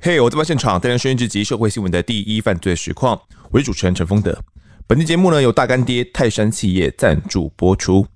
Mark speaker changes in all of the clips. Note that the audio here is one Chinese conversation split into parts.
Speaker 1: 嘿，我在现场带来声音之集社会新闻的第一犯罪实况，我是主持人陈丰德。本期节目呢由大干爹泰山企业赞助播出。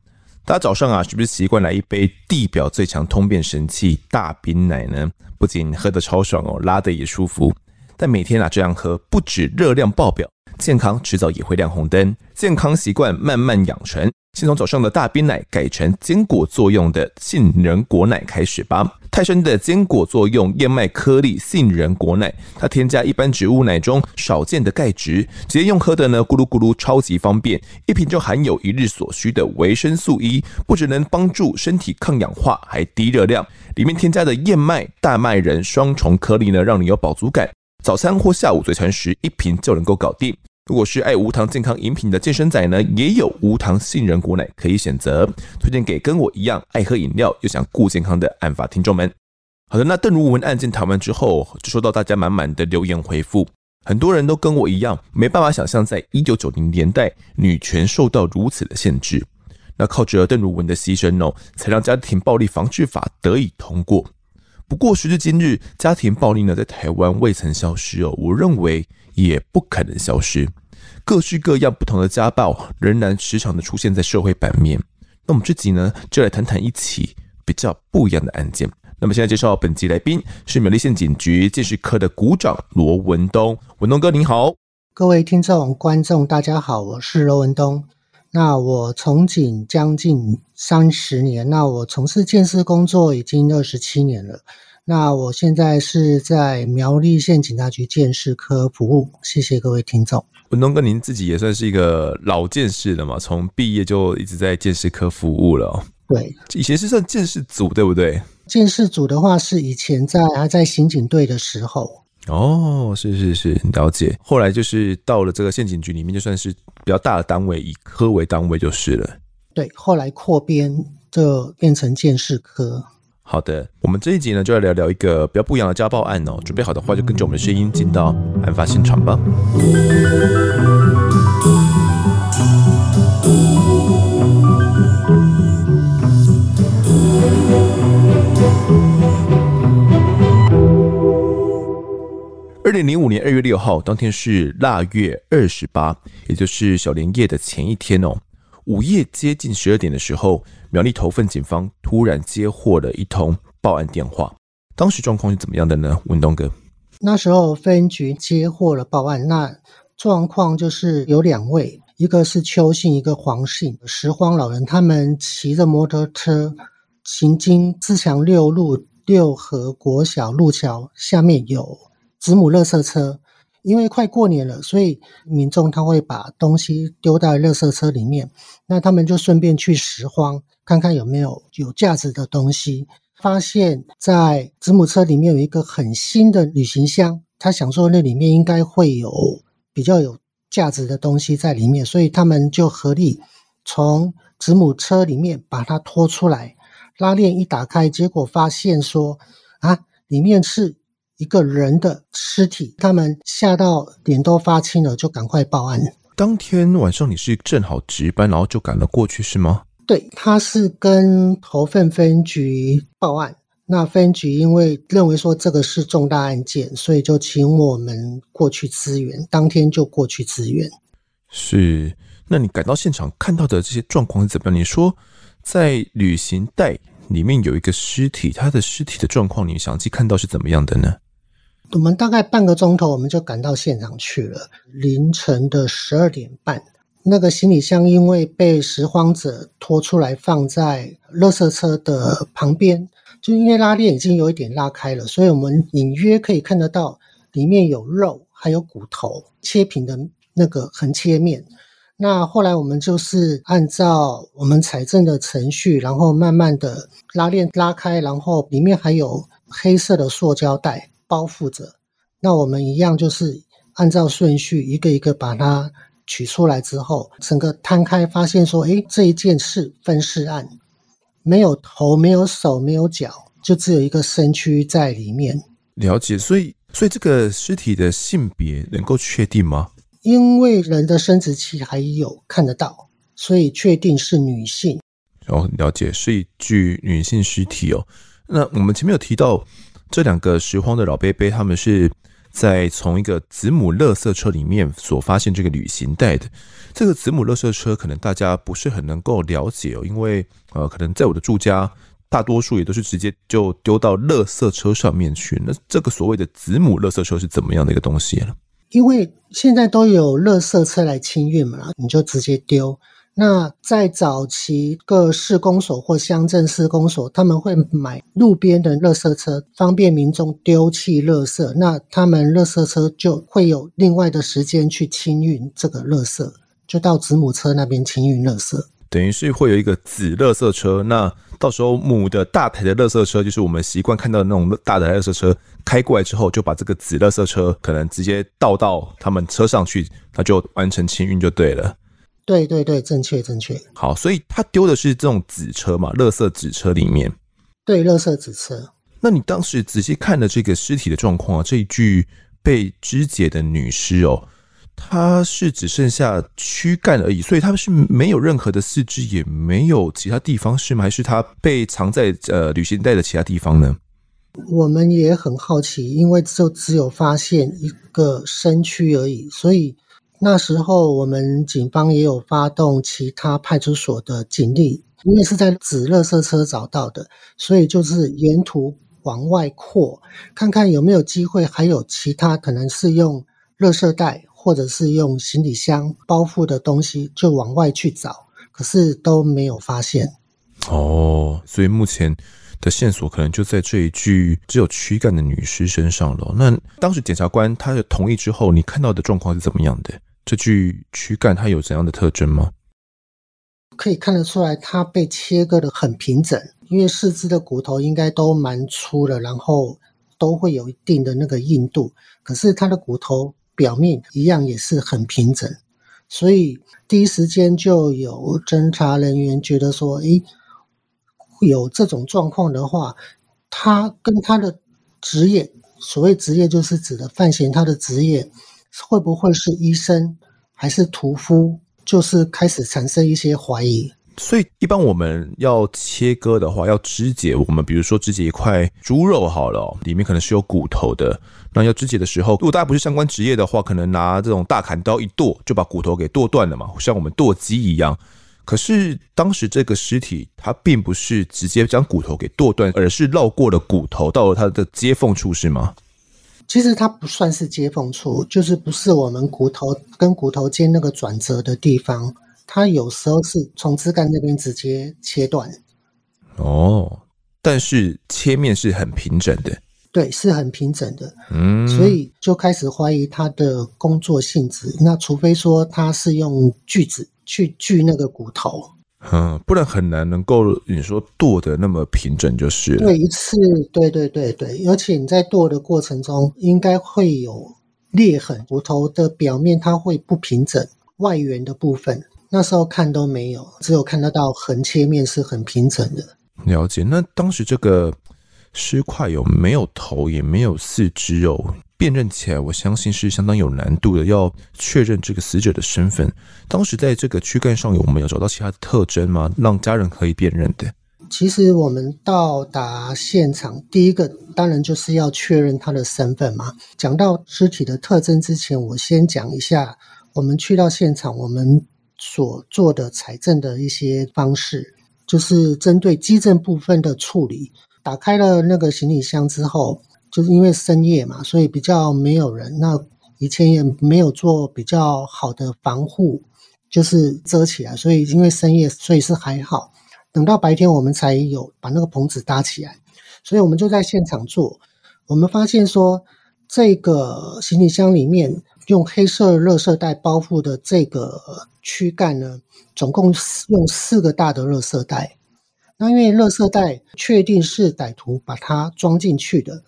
Speaker 1: 大家早上啊，是不是习惯来一杯地表最强通便神器大冰奶呢？不仅喝得超爽哦，拉得也舒服。但每天啊这样喝，不止热量爆表，健康迟早也会亮红灯。健康习惯慢慢养成。先从早上的大冰奶改成坚果作用的杏仁果奶开始吧。泰山的坚果作用燕麦颗粒杏仁果奶，它添加一般植物奶中少见的钙质，直接用喝的呢，咕噜咕噜超级方便，一瓶就含有一日所需的维生素 E，不只能帮助身体抗氧化，还低热量。里面添加的燕麦、大麦仁双重颗粒呢，让你有饱足感。早餐或下午嘴馋时，一瓶就能够搞定。如果是爱无糖健康饮品的健身仔呢，也有无糖杏仁果奶可以选择，推荐给跟我一样爱喝饮料又想顾健康的案发听众们。好的，那邓如文案件谈完之后，就收到大家满满的留言回复，很多人都跟我一样，没办法想象在一九九零年代女权受到如此的限制。那靠着邓如文的牺牲哦，才让家庭暴力防治法得以通过。不过时至今日，家庭暴力呢在台湾未曾消失哦，我认为。也不可能消失，各式各样不同的家暴仍然时常的出现在社会版面。那我们这集呢，就来谈谈一起比较不一样的案件。那么现在介绍本集来宾是苗栗县警局建识科的股长罗文东，文东哥您好。
Speaker 2: 各位听众观众大家好，我是罗文东。那我从警将近三十年，那我从事建设工作已经二十七年了。那我现在是在苗栗县警察局鉴识科服务，谢谢各位听众。
Speaker 1: 文东哥，您自己也算是一个老鉴识了嘛，从毕业就一直在鉴识科服务了喔。
Speaker 2: 对，
Speaker 1: 以前是算鉴识组，对不对？
Speaker 2: 鉴识组的话是以前在还在刑警队的时候。
Speaker 1: 哦，是是是，了解。后来就是到了这个县警局里面，就算是比较大的单位，以科为单位就是了。
Speaker 2: 对，后来扩编就变成鉴识科。
Speaker 1: 好的，我们这一集呢，就来聊聊一个比较不一样的家暴案哦。准备好的话，就跟着我们的声音进到案发现场吧。二零零五年二月六号，当天是腊月二十八，也就是小年夜的前一天哦。午夜接近十二点的时候，苗栗头份警方突然接获了一通报案电话。当时状况是怎么样的呢？文东哥，
Speaker 2: 那时候分局接获了报案，那状况就是有两位，一个是邱姓，一个黄姓拾荒老人，他们骑着摩托车行经自强六路六合国小路桥下面有子母垃圾车。因为快过年了，所以民众他会把东西丢到垃圾车里面。那他们就顺便去拾荒，看看有没有有价值的东西。发现，在子母车里面有一个很新的旅行箱，他想说那里面应该会有比较有价值的东西在里面，所以他们就合力从子母车里面把它拖出来，拉链一打开，结果发现说啊，里面是。一个人的尸体，他们吓到脸都发青了，就赶快报案。
Speaker 1: 当天晚上你是正好值班，然后就赶了过去，是吗？
Speaker 2: 对，他是跟头份分局报案，那分局因为认为说这个是重大案件，所以就请我们过去支援。当天就过去支援。
Speaker 1: 是，那你赶到现场看到的这些状况是怎么样？你说在旅行袋里面有一个尸体，他的尸体的状况，你详细看到是怎么样的呢？
Speaker 2: 我们大概半个钟头，我们就赶到现场去了。凌晨的十二点半，那个行李箱因为被拾荒者拖出来放在垃圾车的旁边，就因为拉链已经有一点拉开了，所以我们隐约可以看得到里面有肉，还有骨头，切平的那个横切面。那后来我们就是按照我们财政的程序，然后慢慢的拉链拉开，然后里面还有黑色的塑胶袋。包覆着，那我们一样就是按照顺序一个一个把它取出来之后，整个摊开，发现说，诶，这一件是分尸案，没有头，没有手，没有脚，就只有一个身躯在里面。
Speaker 1: 了解，所以，所以这个尸体的性别能够确定吗？
Speaker 2: 因为人的生殖器还有看得到，所以确定是女性。
Speaker 1: 哦，了解，是一具女性尸体哦。那我们前面有提到这两个拾荒的老伯伯，他们是在从一个子母垃圾车里面所发现这个旅行袋的。这个子母垃圾车可能大家不是很能够了解哦，因为呃，可能在我的住家，大多数也都是直接就丢到垃圾车上面去。那这个所谓的子母垃圾车是怎么样的一个东西呢？
Speaker 2: 因为现在都有垃圾车来清运嘛，你就直接丢。那在早期各市公所或乡镇市公所，他们会买路边的垃圾车，方便民众丢弃垃圾。那他们垃圾车就会有另外的时间去清运这个垃圾，就到子母车那边清运垃圾。
Speaker 1: 等于是会有一个子垃圾车，那到时候母的大台的垃圾车，就是我们习惯看到的那种大的垃圾车开过来之后，就把这个子垃圾车可能直接倒到他们车上去，那就完成清运就对了。
Speaker 2: 对对对，正确正确。
Speaker 1: 好，所以他丢的是这种纸车嘛，垃圾纸车里面。
Speaker 2: 对，垃圾纸车。
Speaker 1: 那你当时仔细看了这个尸体的状况啊，这一具被肢解的女尸哦，她是只剩下躯干而已，所以她是没有任何的四肢，也没有其他地方是吗？还是她被藏在呃旅行袋的其他地方呢？
Speaker 2: 我们也很好奇，因为就只有发现一个身躯而已，所以。那时候，我们警方也有发动其他派出所的警力，因为是在纸垃圾车找到的，所以就是沿途往外扩，看看有没有机会，还有其他可能是用垃圾袋或者是用行李箱包覆的东西，就往外去找，可是都没有发现。
Speaker 1: 哦，所以目前的线索可能就在这一具只有躯干的女尸身上了。那当时检察官他的同意之后，你看到的状况是怎么样的？这具躯干它有怎样的特征吗？
Speaker 2: 可以看得出来，它被切割得很平整，因为四肢的骨头应该都蛮粗的，然后都会有一定的那个硬度。可是它的骨头表面一样也是很平整，所以第一时间就有侦查人员觉得说：“诶，有这种状况的话，他跟他的职业，所谓职业就是指的范闲他的职业。”会不会是医生还是屠夫？就是开始产生一些怀疑。
Speaker 1: 所以，一般我们要切割的话，要肢解，我们比如说肢解一块猪肉好了，里面可能是有骨头的。那要肢解的时候，如果大家不是相关职业的话，可能拿这种大砍刀一剁，就把骨头给剁断了嘛，像我们剁鸡一样。可是当时这个尸体，它并不是直接将骨头给剁断，而是绕过了骨头，到了它的接缝处，是吗？
Speaker 2: 其实它不算是接缝处，就是不是我们骨头跟骨头间那个转折的地方，它有时候是从枝干那边直接切断。
Speaker 1: 哦，但是切面是很平整的，
Speaker 2: 对，是很平整的。
Speaker 1: 嗯，
Speaker 2: 所以就开始怀疑他的工作性质。那除非说他是用锯子去锯那个骨头。
Speaker 1: 嗯，不然很难能够你说剁的那么平整就是了。
Speaker 2: 对，一次，对对对对，而且你在剁的过程中应该会有裂痕，骨头的表面它会不平整，外缘的部分那时候看都没有，只有看得到横切面是很平整的。
Speaker 1: 了解，那当时这个尸块有没有头，也没有四肢哦？辨认起来，我相信是相当有难度的。要确认这个死者的身份，当时在这个躯干上有没有找到其他的特征吗？让家人可以辨认的。
Speaker 2: 其实我们到达现场，第一个当然就是要确认他的身份嘛。讲到尸体的特征之前，我先讲一下我们去到现场，我们所做的采证的一些方式，就是针对基证部分的处理。打开了那个行李箱之后。就是因为深夜嘛，所以比较没有人。那以前也没有做比较好的防护，就是遮起来。所以因为深夜，所以是还好。等到白天，我们才有把那个棚子搭起来。所以我们就在现场做。我们发现说，这个行李箱里面用黑色热色袋包覆的这个躯干呢，总共用四个大的热色袋。那因为热色袋确定是歹徒把它装进去的。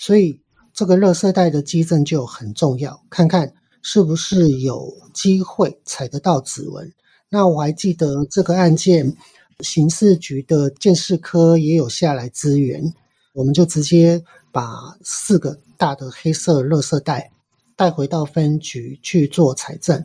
Speaker 2: 所以这个垃圾袋的迹证就很重要，看看是不是有机会采得到指纹。那我还记得这个案件，刑事局的鉴识科也有下来支援，我们就直接把四个大的黑色垃圾袋带回到分局去做采证。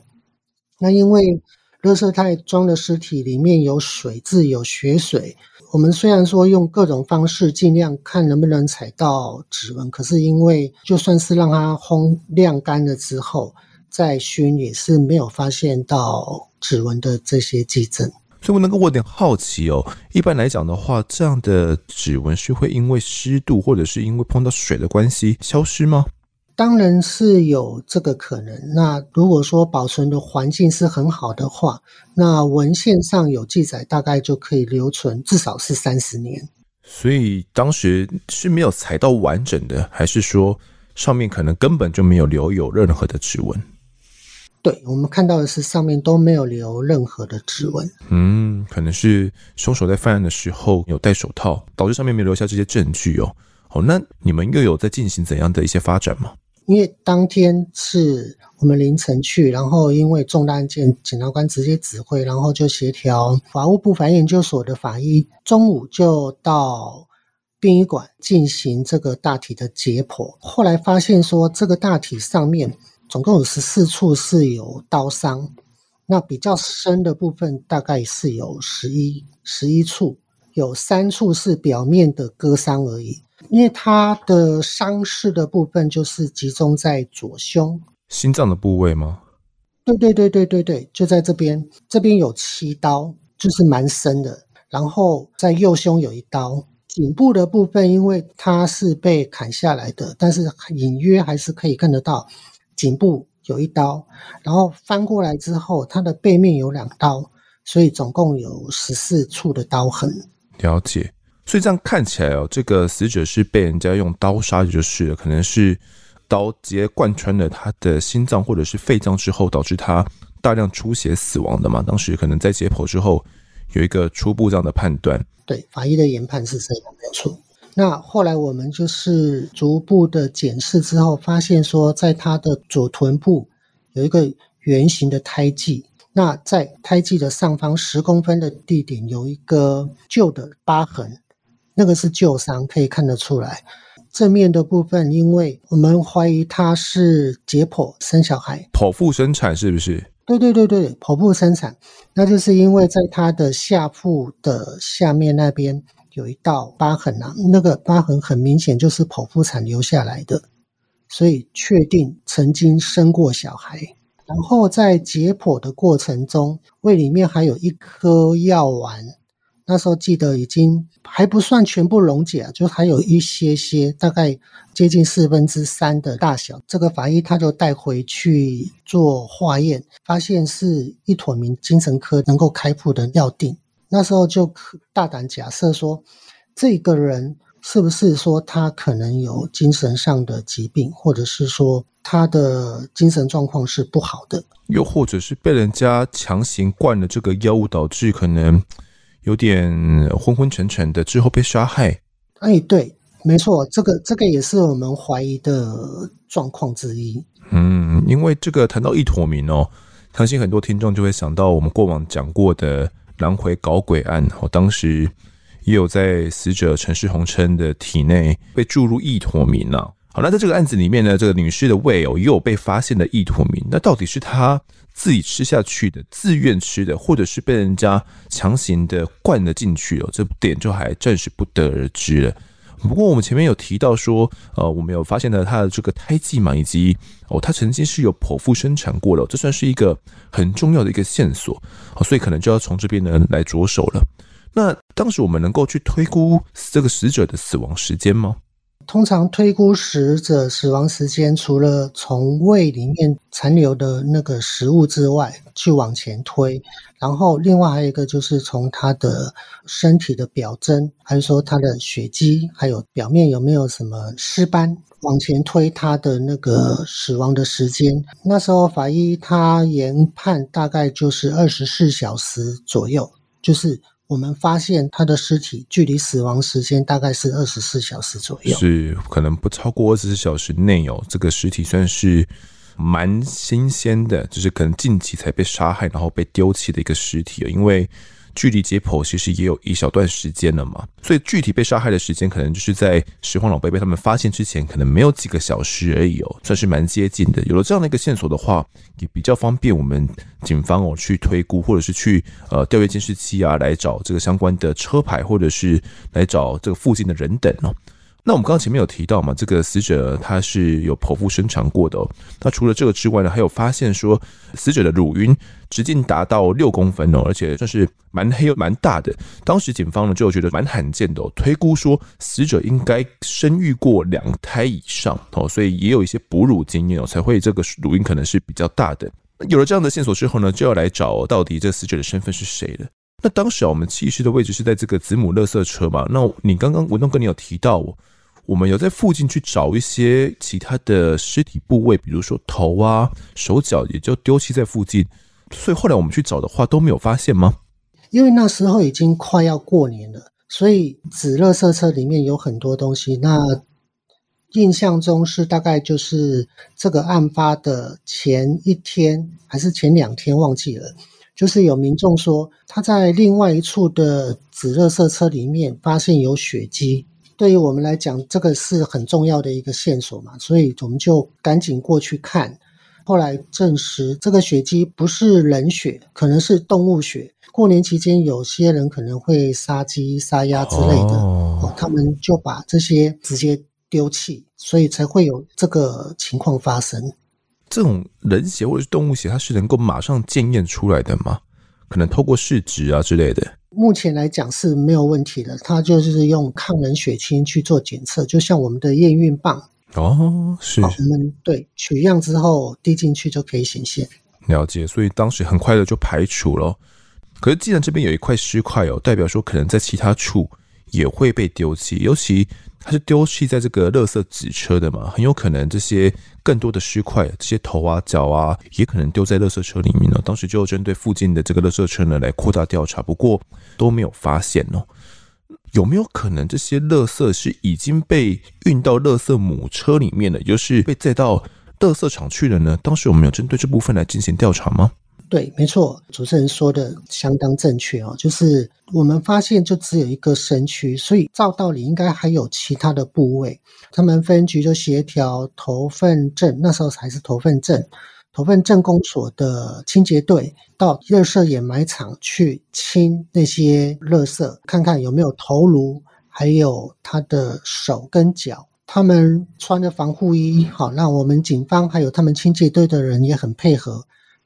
Speaker 2: 那因为垃圾袋装的尸体里面有水渍、有血水。我们虽然说用各种方式尽量看能不能采到指纹，可是因为就算是让它烘晾干了之后再熏，也是没有发现到指纹的这些迹证。
Speaker 1: 所以我能够我有点好奇哦，一般来讲的话，这样的指纹是会因为湿度或者是因为碰到水的关系消失吗？
Speaker 2: 当然是有这个可能。那如果说保存的环境是很好的话，那文献上有记载，大概就可以留存至少是三十年。
Speaker 1: 所以当时是没有采到完整的，还是说上面可能根本就没有留有任何的指纹？
Speaker 2: 对，我们看到的是上面都没有留任何的指纹。
Speaker 1: 嗯，可能是凶手在犯案的时候有戴手套，导致上面没有留下这些证据哦。哦，那你们又有在进行怎样的一些发展吗？
Speaker 2: 因为当天是我们凌晨去，然后因为重大案件，检察官直接指挥，然后就协调法务部法研究所的法医，中午就到殡仪馆进行这个大体的解剖。后来发现说，这个大体上面总共有十四处是有刀伤，那比较深的部分大概是有十一十一处，有三处是表面的割伤而已。因为他的伤势的部分就是集中在左胸，
Speaker 1: 心脏的部位吗？
Speaker 2: 对对对对对对，就在这边，这边有七刀，就是蛮深的。然后在右胸有一刀，颈部的部分，因为它是被砍下来的，但是隐约还是可以看得到颈部有一刀。然后翻过来之后，它的背面有两刀，所以总共有十四处的刀痕。
Speaker 1: 了解。所以这样看起来哦，这个死者是被人家用刀杀，就是，可能是刀直接贯穿了他的心脏或者是肺脏之后，导致他大量出血死亡的嘛。当时可能在解剖之后有一个初步这样的判断。
Speaker 2: 对，法医的研判是这样没错。那后来我们就是逐步的检视之后，发现说在他的左臀部有一个圆形的胎记。那在胎记的上方十公分的地点有一个旧的疤痕。那个是旧伤，可以看得出来。正面的部分，因为我们怀疑他是解剖生小孩，
Speaker 1: 剖腹生产是不是？
Speaker 2: 对对对对，剖腹生产，那就是因为在他的下腹的下面那边有一道疤痕啊，那个疤痕很明显就是剖腹产留下来的，所以确定曾经生过小孩。然后在解剖的过程中，胃里面还有一颗药丸。那时候记得已经还不算全部溶解啊，就还有一些些，大概接近四分之三的大小。这个法医他就带回去做化验，发现是一妥明精神科能够开付的药定。那时候就大胆假设说，这个人是不是说他可能有精神上的疾病，或者是说他的精神状况是不好的，
Speaker 1: 又或者是被人家强行灌了这个药物，导致可能。有点昏昏沉沉的，之后被杀害。
Speaker 2: 哎，对，没错，这个这个也是我们怀疑的状况之一。
Speaker 1: 嗯，因为这个谈到一坨明哦，相信很多听众就会想到我们过往讲过的南回搞鬼案。哦，当时也有在死者陈世红琛的体内被注入意妥明啊。好，那在这个案子里面呢，这个女士的胃哦，也有被发现的意图明。那到底是她自己吃下去的，自愿吃的，或者是被人家强行的灌了进去哦，这点就还暂时不得而知了。不过我们前面有提到说，呃，我们有发现了她的这个胎记嘛，以及哦，她曾经是有剖腹生产过的，这算是一个很重要的一个线索哦，所以可能就要从这边呢来着手了。那当时我们能够去推估这个死者的死亡时间吗？
Speaker 2: 通常推估死者死亡时间，除了从胃里面残留的那个食物之外，去往前推，然后另外还有一个就是从他的身体的表征，还是说他的血迹，还有表面有没有什么尸斑，往前推他的那个死亡的时间。那时候法医他研判大概就是二十四小时左右，就是。我们发现他的尸体距离死亡时间大概是二十四小时左右，
Speaker 1: 是可能不超过二十四小时内哦。这个尸体算是蛮新鲜的，就是可能近期才被杀害，然后被丢弃的一个尸体哦。因为距离解剖其实也有一小段时间了嘛，所以具体被杀害的时间可能就是在拾荒老伯被他们发现之前，可能没有几个小时而已哦，算是蛮接近的。有了这样的一个线索的话，也比较方便我们警方哦去推估，或者是去呃调阅监视器啊，来找这个相关的车牌，或者是来找这个附近的人等哦。那我们刚刚前面有提到嘛，这个死者他是有剖腹生产过的哦。那除了这个之外呢，还有发现说死者的乳晕直径达到六公分哦，而且算是蛮黑又蛮大的。当时警方呢就觉得蛮罕见的哦，推估说死者应该生育过两胎以上哦，所以也有一些哺乳经验哦，才会这个乳晕可能是比较大的。有了这样的线索之后呢，就要来找到底这死者的身份是谁了。那当时啊，我们弃尸的位置是在这个子母垃圾车嘛？那你刚刚文东哥你有提到哦。我们有在附近去找一些其他的尸体部位，比如说头啊、手脚，也就丢弃在附近。所以后来我们去找的话都没有发现吗？
Speaker 2: 因为那时候已经快要过年了，所以纸垃圾车里面有很多东西。那印象中是大概就是这个案发的前一天还是前两天忘记了，就是有民众说他在另外一处的纸垃圾车里面发现有血迹。对于我们来讲，这个是很重要的一个线索嘛，所以我们就赶紧过去看。后来证实，这个血迹不是人血，可能是动物血。过年期间，有些人可能会杀鸡、杀鸭之类的，哦，他们就把这些直接丢弃，所以才会有这个情况发生。
Speaker 1: 这种人血或者是动物血，它是能够马上检验出来的吗？可能透过试纸啊之类的。
Speaker 2: 目前来讲是没有问题的，它就是用抗冷血清去做检测，就像我们的验孕棒
Speaker 1: 哦，是。
Speaker 2: 我们对取样之后滴进去就可以显现。
Speaker 1: 了解，所以当时很快的就排除了。可是既然这边有一块尸块哦，代表说可能在其他处也会被丢弃，尤其。它是丢弃在这个垃圾纸车的嘛，很有可能这些更多的尸块，这些头啊、脚啊，也可能丢在垃圾车里面呢。当时就针对附近的这个垃圾车呢来扩大调查，不过都没有发现哦。有没有可能这些垃圾是已经被运到垃圾母车里面了，就是被载到垃圾场去了呢？当时我们有针对这部分来进行调查吗？
Speaker 2: 对，没错，主持人说的相当正确哦。就是我们发现就只有一个身躯，所以照道理应该还有其他的部位。他们分局就协调头份镇，那时候还是头份镇，头份镇公所的清洁队到垃圾掩埋场去清那些垃圾，看看有没有头颅，还有他的手跟脚。他们穿着防护衣，好，让我们警方还有他们清洁队的人也很配合。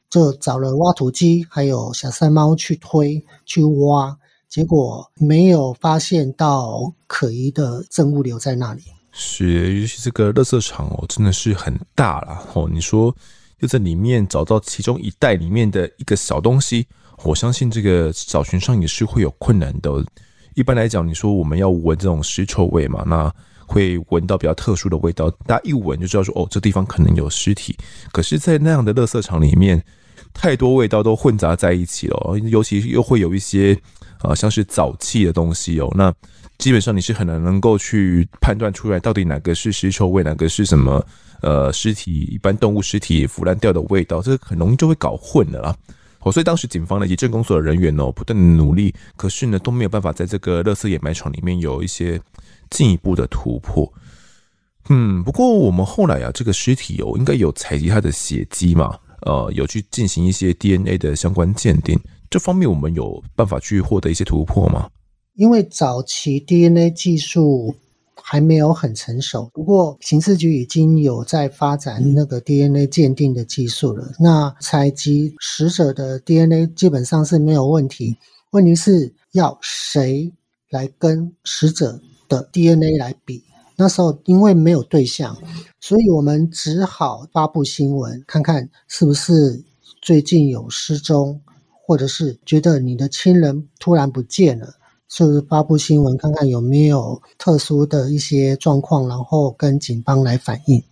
Speaker 2: 就找了挖土机，还有小山猫去推去挖，结果没有发现到可疑的证物留在那里。
Speaker 1: 是，尤其这个垃圾场哦，真的是很大啦。哦。你说就在里面找到其中一袋里面的一个小东西，我相信这个找寻上也是会有困难的。一般来讲，你说我们要闻这种尸臭味嘛，那会闻到比较特殊的味道，大家一闻就知道说哦，这地方可能有尸体。可是，在那样的垃圾场里面。太多味道都混杂在一起了，尤其又会有一些啊，像是沼气的东西哦。那基本上你是很难能够去判断出来，到底哪个是尸臭味，哪个是什么呃尸体，一般动物尸体腐烂掉的味道，这个很容易就会搞混的啦。哦，所以当时警方呢以及镇公所的人员哦，不断的努力，可是呢都没有办法在这个垃圾掩埋场里面有一些进一步的突破。嗯，不过我们后来啊，这个尸体哦，应该有采集它的血迹嘛。呃，有去进行一些 DNA 的相关鉴定，这方面我们有办法去获得一些突破吗？
Speaker 2: 因为早期 DNA 技术还没有很成熟，不过刑事局已经有在发展那个 DNA 鉴定的技术了。那采集死者的 DNA 基本上是没有问题，问题是要谁来跟死者的 DNA 来比？那时候因为没有对象，所以我们只好发布新闻，看看是不是最近有失踪，或者是觉得你的亲人突然不见了，是不是发布新闻，看看有没有特殊的一些状况，然后跟警方来反映。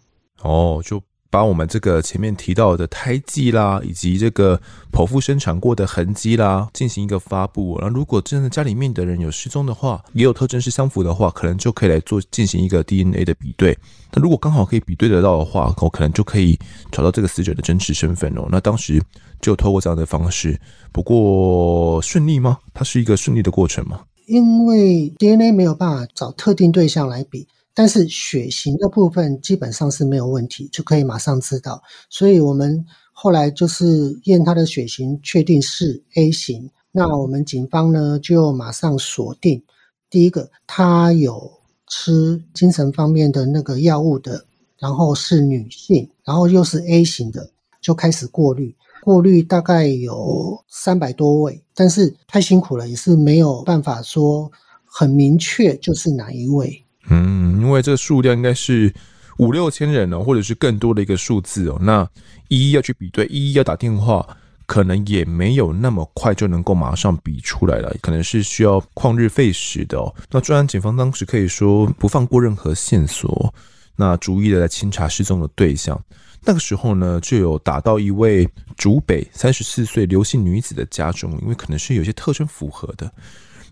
Speaker 1: 哦，就把我们这个前面提到的胎记啦，以及这个剖腹生产过的痕迹啦，进行一个发布。然后，如果真的家里面的人有失踪的话，也有特征是相符的话，可能就可以来做进行一个 DNA 的比对。那如果刚好可以比对得到的话，我可能就可以找到这个死者的真实身份哦。那当时就透过这样的方式，不过顺利吗？它是一个顺利的过程吗？
Speaker 2: 因为 DNA 没有办法找特定对象来比。但是血型的部分基本上是没有问题，就可以马上知道。所以我们后来就是验他的血型，确定是 A 型。那我们警方呢就马上锁定第一个，他有吃精神方面的那个药物的，然后是女性，然后又是 A 型的，就开始过滤。过滤大概有三百多位，但是太辛苦了，也是没有办法说很明确就是哪一位。
Speaker 1: 嗯，因为这个数量应该是五六千人哦，或者是更多的一个数字哦。那一一要去比对，一一要打电话，可能也没有那么快就能够马上比出来了，可能是需要旷日费时的哦。那专案警方当时可以说不放过任何线索，那逐一的来清查失踪的对象。那个时候呢，就有打到一位竹北三十四岁刘姓女子的家中，因为可能是有些特征符合的。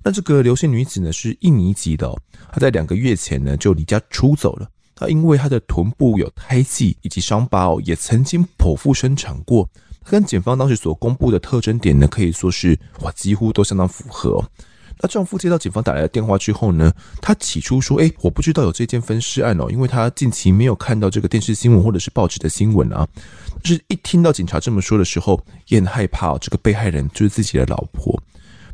Speaker 1: 那这个刘姓女子呢，是印尼籍的，她在两个月前呢就离家出走了。她因为她的臀部有胎记以及伤疤哦，也曾经剖腹生产过。她跟警方当时所公布的特征点呢，可以说是哇，几乎都相当符合。那丈夫接到警方打来的电话之后呢，他起初说：“哎，我不知道有这件分尸案哦，因为他近期没有看到这个电视新闻或者是报纸的新闻啊。”但是一听到警察这么说的时候，也很害怕哦，这个被害人就是自己的老婆。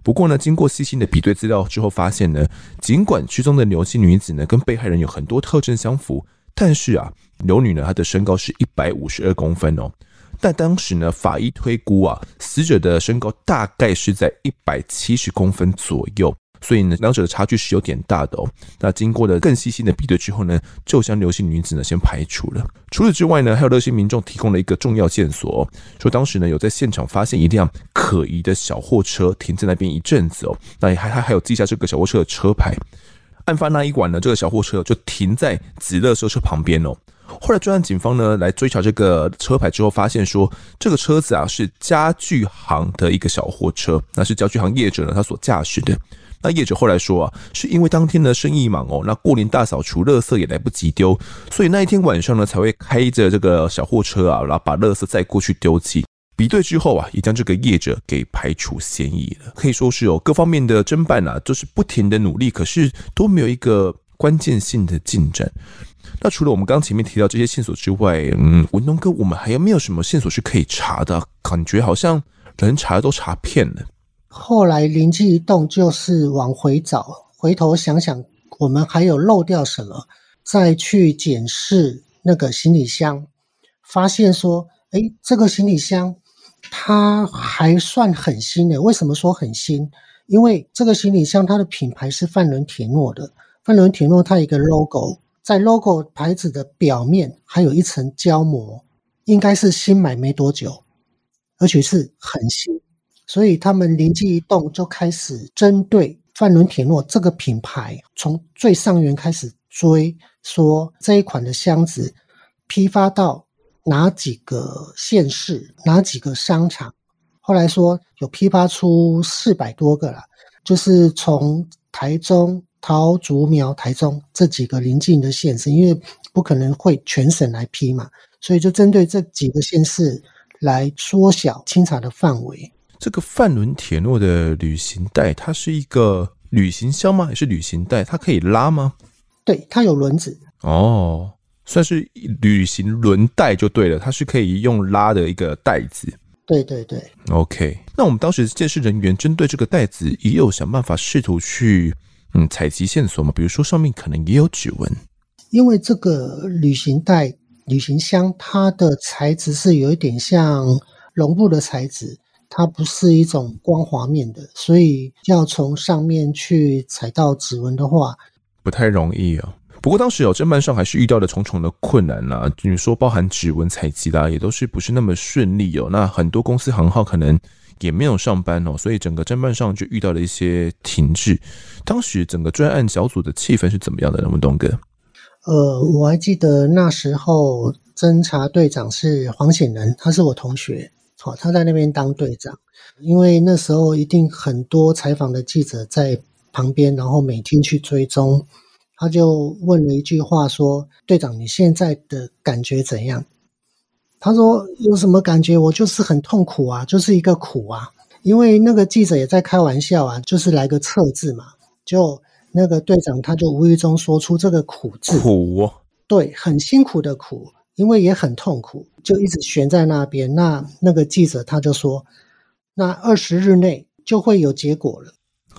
Speaker 1: 不过呢，经过细心的比对资料之后，发现呢，尽管失踪的牛姓女子呢跟被害人有很多特征相符，但是啊，牛女呢她的身高是一百五十二公分哦，但当时呢，法医推估啊，死者的身高大概是在一百七十公分左右。所以呢，两者的差距是有点大的哦。那经过了更细心的比对之后呢，就将刘姓女子呢先排除了。除此之外呢，还有热心民众提供了一个重要线索，说当时呢有在现场发现一辆可疑的小货车停在那边一阵子哦。那还还还有记下这个小货车的车牌。案发那一晚呢，这个小货车就停在紫垃圾车旁边哦。后来专案警方呢来追查这个车牌之后，发现说这个车子啊是家具行的一个小货车，那是家具行业者呢他所驾驶的。那业者后来说啊，是因为当天的生意忙哦，那过年大扫除，垃圾也来不及丢，所以那一天晚上呢，才会开着这个小货车啊，然后把垃圾再过去丢弃。比对之后啊，也将这个业者给排除嫌疑了。可以说是有各方面的侦办啊，就是不停的努力，可是都没有一个关键性的进展。那除了我们刚刚前面提到这些线索之外，嗯，文东哥，我们还有没有什么线索是可以查的？感觉好像人查都查遍了。
Speaker 2: 后来灵机一动，就是往回找，回头想想，我们还有漏掉什么？再去检视那个行李箱，发现说，哎，这个行李箱它还算很新的。为什么说很新？因为这个行李箱它的品牌是范伦铁诺的，范伦铁诺它一个 logo，在 logo 牌子的表面还有一层胶膜，应该是新买没多久，而且是很新。所以他们灵机一动，就开始针对范伦铁诺这个品牌，从最上缘开始追，说这一款的箱子批发到哪几个县市、哪几个商场。后来说有批发出四百多个了，就是从台中、桃竹苗、台中这几个邻近的县市，因为不可能会全省来批嘛，所以就针对这几个县市来缩小清查的范围。
Speaker 1: 这个范伦铁诺的旅行袋，它是一个旅行箱吗？还是旅行袋？它可以拉吗？
Speaker 2: 对，它有轮子。
Speaker 1: 哦，算是旅行轮袋就对了。它是可以用拉的一个袋子。
Speaker 2: 对对对。
Speaker 1: OK，那我们当时监视人员针对这个袋子也有想办法试图去嗯采集线索嘛？比如说上面可能也有指纹。
Speaker 2: 因为这个旅行袋、旅行箱，它的材质是有一点像绒布的材质。它不是一种光滑面的，所以要从上面去采到指纹的话，
Speaker 1: 不太容易啊。不过当时有侦办上还是遇到了重重的困难啦、啊，你说包含指纹采集啦，也都是不是那么顺利哦。那很多公司行号可能也没有上班哦，所以整个侦办上就遇到了一些停滞。当时整个专案小组的气氛是怎么样的呢？文东哥？
Speaker 2: 呃，我还记得那时候侦查队长是黄显仁，他是我同学，好，他在那边当队长。因为那时候一定很多采访的记者在旁边，然后每天去追踪，他就问了一句话说：“队长，你现在的感觉怎样？”他说：“有什么感觉？我就是很痛苦啊，就是一个苦啊。”因为那个记者也在开玩笑啊，就是来个测字嘛，就那个队长他就无意中说出这个苦字，
Speaker 1: 苦，
Speaker 2: 对，很辛苦的苦，因为也很痛苦，就一直悬在那边。那那个记者他就说。那二十日内就会有结果了。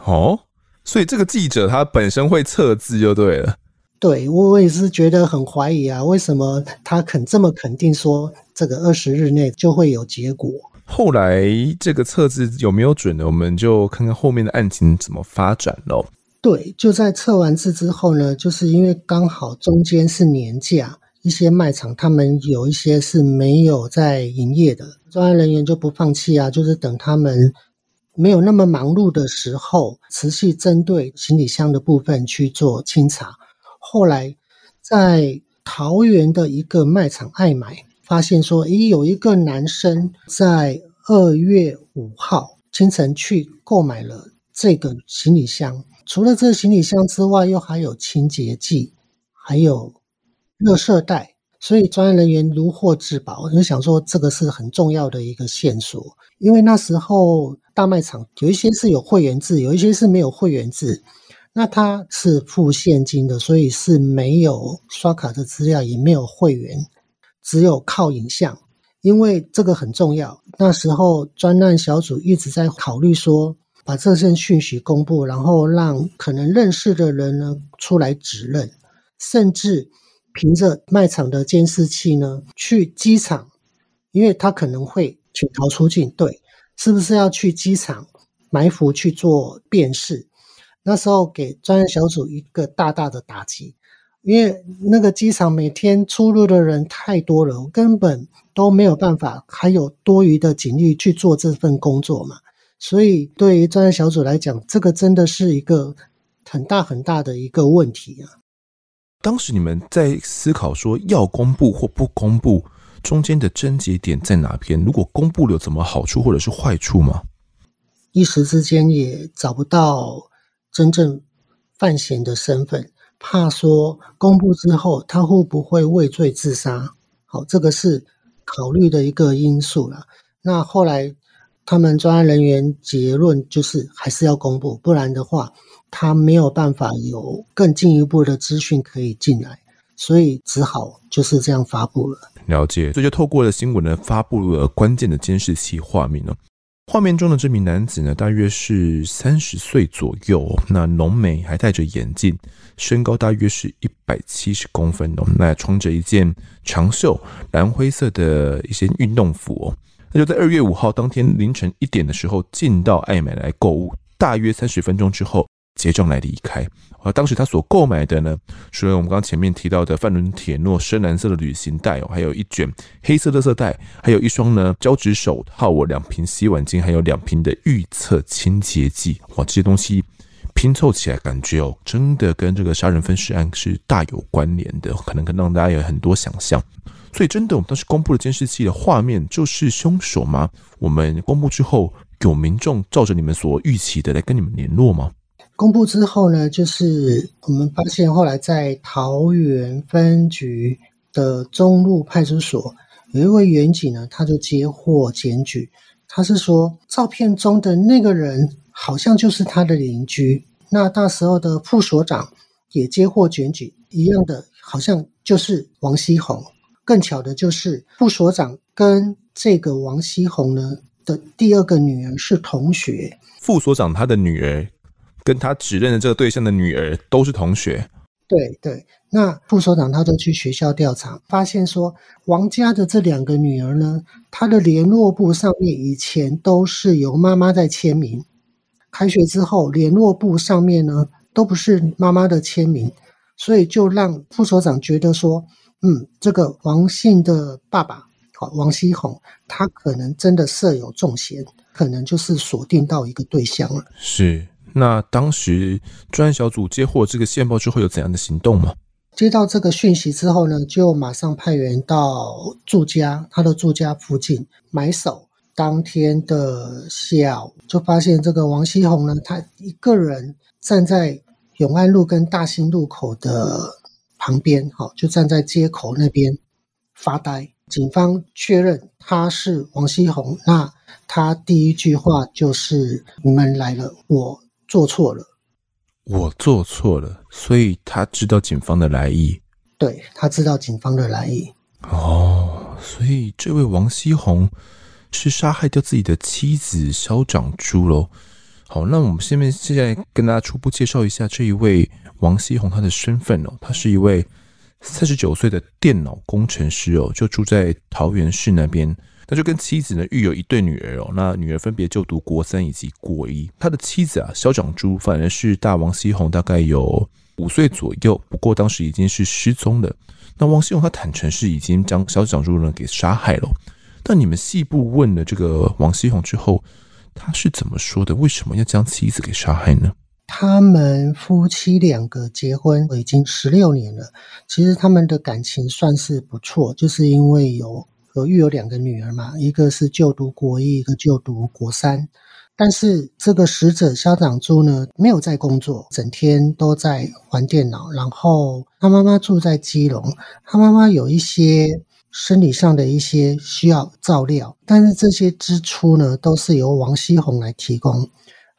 Speaker 1: 哦，所以这个记者他本身会测字就对了。
Speaker 2: 对，我也是觉得很怀疑啊，为什么他肯这么肯定说这个二十日内就会有结果？
Speaker 1: 后来这个测字有没有准呢？我们就看看后面的案情怎么发展喽。
Speaker 2: 对，就在测完字之后呢，就是因为刚好中间是年假。一些卖场，他们有一些是没有在营业的，专案人员就不放弃啊，就是等他们没有那么忙碌的时候，持续针对行李箱的部分去做清查。后来在桃园的一个卖场爱买，发现说，咦，有一个男生在二月五号清晨去购买了这个行李箱，除了这个行李箱之外，又还有清洁剂，还有。垃圾袋，所以专案人员如获至宝，我就想说这个是很重要的一个线索。因为那时候大卖场有一些是有会员制，有一些是没有会员制。那他是付现金的，所以是没有刷卡的资料，也没有会员，只有靠影像。因为这个很重要，那时候专案小组一直在考虑说，把这些讯息公布，然后让可能认识的人呢出来指认，甚至。凭着卖场的监视器呢，去机场，因为他可能会潜逃出境，对，是不是要去机场埋伏去做辨识？那时候给专案小组一个大大的打击，因为那个机场每天出入的人太多了，根本都没有办法，还有多余的警力去做这份工作嘛。所以对于专案小组来讲，这个真的是一个很大很大的一个问题啊。
Speaker 1: 当时你们在思考说要公布或不公布，中间的症结点在哪边？如果公布了有什么好处或者是坏处吗？
Speaker 2: 一时之间也找不到真正犯嫌的身份，怕说公布之后他会不会畏罪自杀？好，这个是考虑的一个因素了。那后来他们专案人员结论就是还是要公布，不然的话。他没有办法有更进一步的资讯可以进来，所以只好就是这样发布了。
Speaker 1: 了解，所以就透过了新闻呢，发布了关键的监视器画面呢。画面中的这名男子呢，大约是三十岁左右，那浓眉，还戴着眼镜，身高大约是一百七十公分哦。那穿着一件长袖蓝灰色的一些运动服哦。那就在二月五号当天凌晨一点的时候进到爱买来购物，大约三十分钟之后。结账来离开，而当时他所购买的呢，除了我们刚前面提到的范伦铁诺深蓝色的旅行袋哦，还有一卷黑色的色带，还有一双呢胶质手套哦，两瓶洗碗精，还有两瓶的预测清洁剂。哇，这些东西拼凑起来，感觉哦，真的跟这个杀人分尸案是大有关联的，可能可能让大家有很多想象。所以，真的，我们当时公布了监视器的画面，就是凶手吗？我们公布之后，有民众照着你们所预期的来跟你们联络吗？
Speaker 2: 公布之后呢，就是我们发现后来在桃园分局的中路派出所有一位员警呢，他就接获检举，他是说照片中的那个人好像就是他的邻居。那那时候的副所长也接获检举，一样的，好像就是王熙红。更巧的就是副所长跟这个王熙红呢的第二个女儿是同学。
Speaker 1: 副所长他的女儿。跟他指认的这个对象的女儿都是同学。
Speaker 2: 对对，那副所长他就去学校调查，发现说王家的这两个女儿呢，她的联络簿上面以前都是由妈妈在签名，开学之后联络簿上面呢都不是妈妈的签名，所以就让副所长觉得说，嗯，这个王姓的爸爸，好，王熙宏，他可能真的设有重嫌，可能就是锁定到一个对象了。
Speaker 1: 是。那当时专案小组接获这个线报之后有怎样的行动吗？
Speaker 2: 接到这个讯息之后呢，就马上派员到住家，他的住家附近埋首。当天的下午，就发现这个王锡宏呢，他一个人站在永安路跟大兴路口的旁边，好，就站在街口那边发呆。警方确认他是王希红，那他第一句话就是：“你们来了，我做错了。”
Speaker 1: 我做错了，所以他知道警方的来意。
Speaker 2: 对，他知道警方的来意。
Speaker 1: 哦，所以这位王希红是杀害掉自己的妻子肖长珠喽。好，那我们下面现在跟大家初步介绍一下这一位王希红他的身份哦，他是一位三十九岁的电脑工程师哦，就住在桃园市那边。他就跟妻子呢育有一对女儿哦，那女儿分别就读国三以及国一。他的妻子啊，萧长珠反而是大王希红大概有五岁左右，不过当时已经是失踪了。那王希红他坦诚是已经将萧长珠呢给杀害了。但你们细部问了这个王希红之后，他是怎么说的？为什么要将妻子给杀害呢？
Speaker 2: 他们夫妻两个结婚已经十六年了，其实他们的感情算是不错，就是因为有。有育有两个女儿嘛，一个是就读国一，一个就读国三。但是这个死者萧长珠呢，没有在工作，整天都在玩电脑。然后他妈妈住在基隆，他妈妈有一些生理上的一些需要照料，但是这些支出呢，都是由王希红来提供。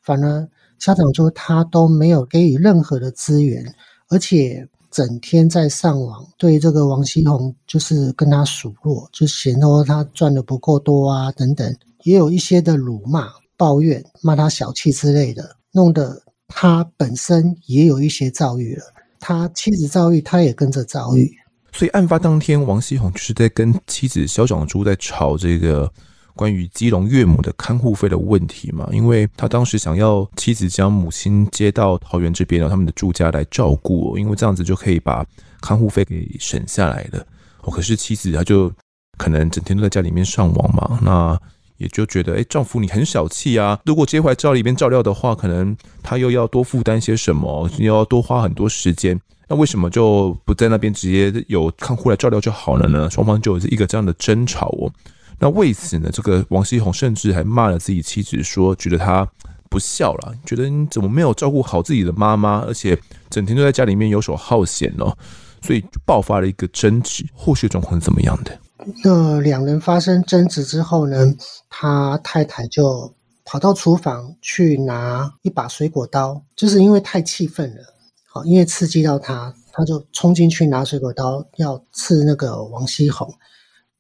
Speaker 2: 反而萧长珠他都没有给予任何的资源，而且。整天在上网，对这个王希红就是跟他数落，就嫌说他赚的不够多啊，等等，也有一些的辱骂、抱怨、骂他小气之类的，弄得他本身也有一些躁郁了。他妻子躁郁，他也跟着躁郁。
Speaker 1: 所以案发当天，王希红就是在跟妻子肖长珠在吵这个。关于基隆岳母的看护费的问题嘛，因为他当时想要妻子将母亲接到桃园这边，然后他们的住家来照顾，因为这样子就可以把看护费给省下来了。哦，可是妻子她就可能整天都在家里面上网嘛，那也就觉得，哎，丈夫你很小气啊！如果接回来家里边照料的话，可能他又要多负担些什么，又要多花很多时间。那为什么就不在那边直接有看护来照料就好了呢？双方就有一个这样的争吵哦。那为此呢，这个王希红甚至还骂了自己妻子，说觉得她不孝了，觉得你怎么没有照顾好自己的妈妈，而且整天都在家里面游手好闲哦，所以爆发了一个争执。后续状况怎么样的？
Speaker 2: 那两人发生争执之后呢，他太太就跑到厨房去拿一把水果刀，就是因为太气愤了，好，因为刺激到他，他就冲进去拿水果刀要刺那个王希红，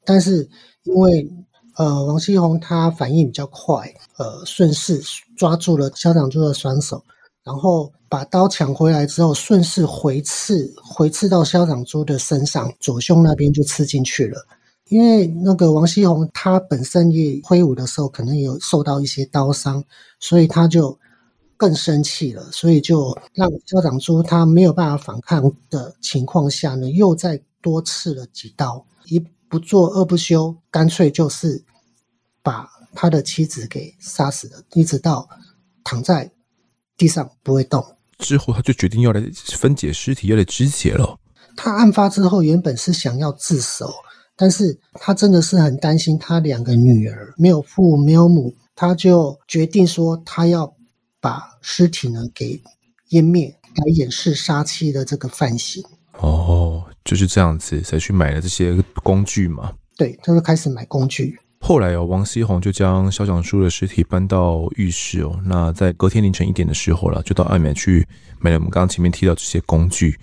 Speaker 2: 但是。因为呃，王希红他反应比较快，呃，顺势抓住了肖长珠的双手，然后把刀抢回来之后，顺势回刺，回刺到肖长珠的身上，左胸那边就刺进去了。因为那个王希红他本身也挥舞的时候，可能有受到一些刀伤，所以他就更生气了，所以就让肖长珠他没有办法反抗的情况下呢，又再多刺了几刀，一。不做二不休，干脆就是把他的妻子给杀死了，一直到躺在地上不会动。
Speaker 1: 之后，他就决定要来分解尸体，要来肢解了。
Speaker 2: 他案发之后，原本是想要自首，但是他真的是很担心他两个女儿没有父没有母，他就决定说他要把尸体呢给湮灭，来掩饰杀妻的这个犯行。
Speaker 1: 哦。就是这样子才去买了这些工具嘛。
Speaker 2: 对，他就开始买工具。
Speaker 1: 后来哦，王希红就将肖长珠的尸体搬到浴室哦。那在隔天凌晨一点的时候了，就到外面去买了我们刚刚前面提到这些工具。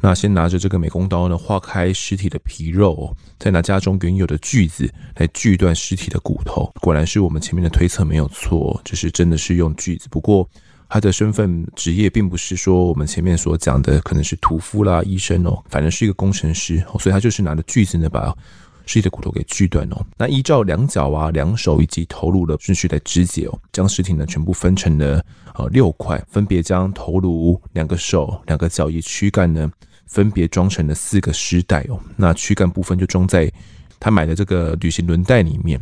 Speaker 1: 那先拿着这个美工刀呢，划开尸体的皮肉，再拿家中原有的锯子来锯断尸体的骨头。果然是我们前面的推测没有错，就是真的是用锯子。不过。他的身份职业并不是说我们前面所讲的可能是屠夫啦、医生哦，反正是一个工程师，所以他就是拿着锯子呢，把尸体的骨头给锯断哦。那依照两脚啊、两手以及头颅的顺序来肢解哦，将尸体呢全部分成了呃六块，分别将头颅、两个手、两个脚以躯干呢分别装成了四个尸袋哦。那躯干部分就装在他买的这个旅行轮袋里面。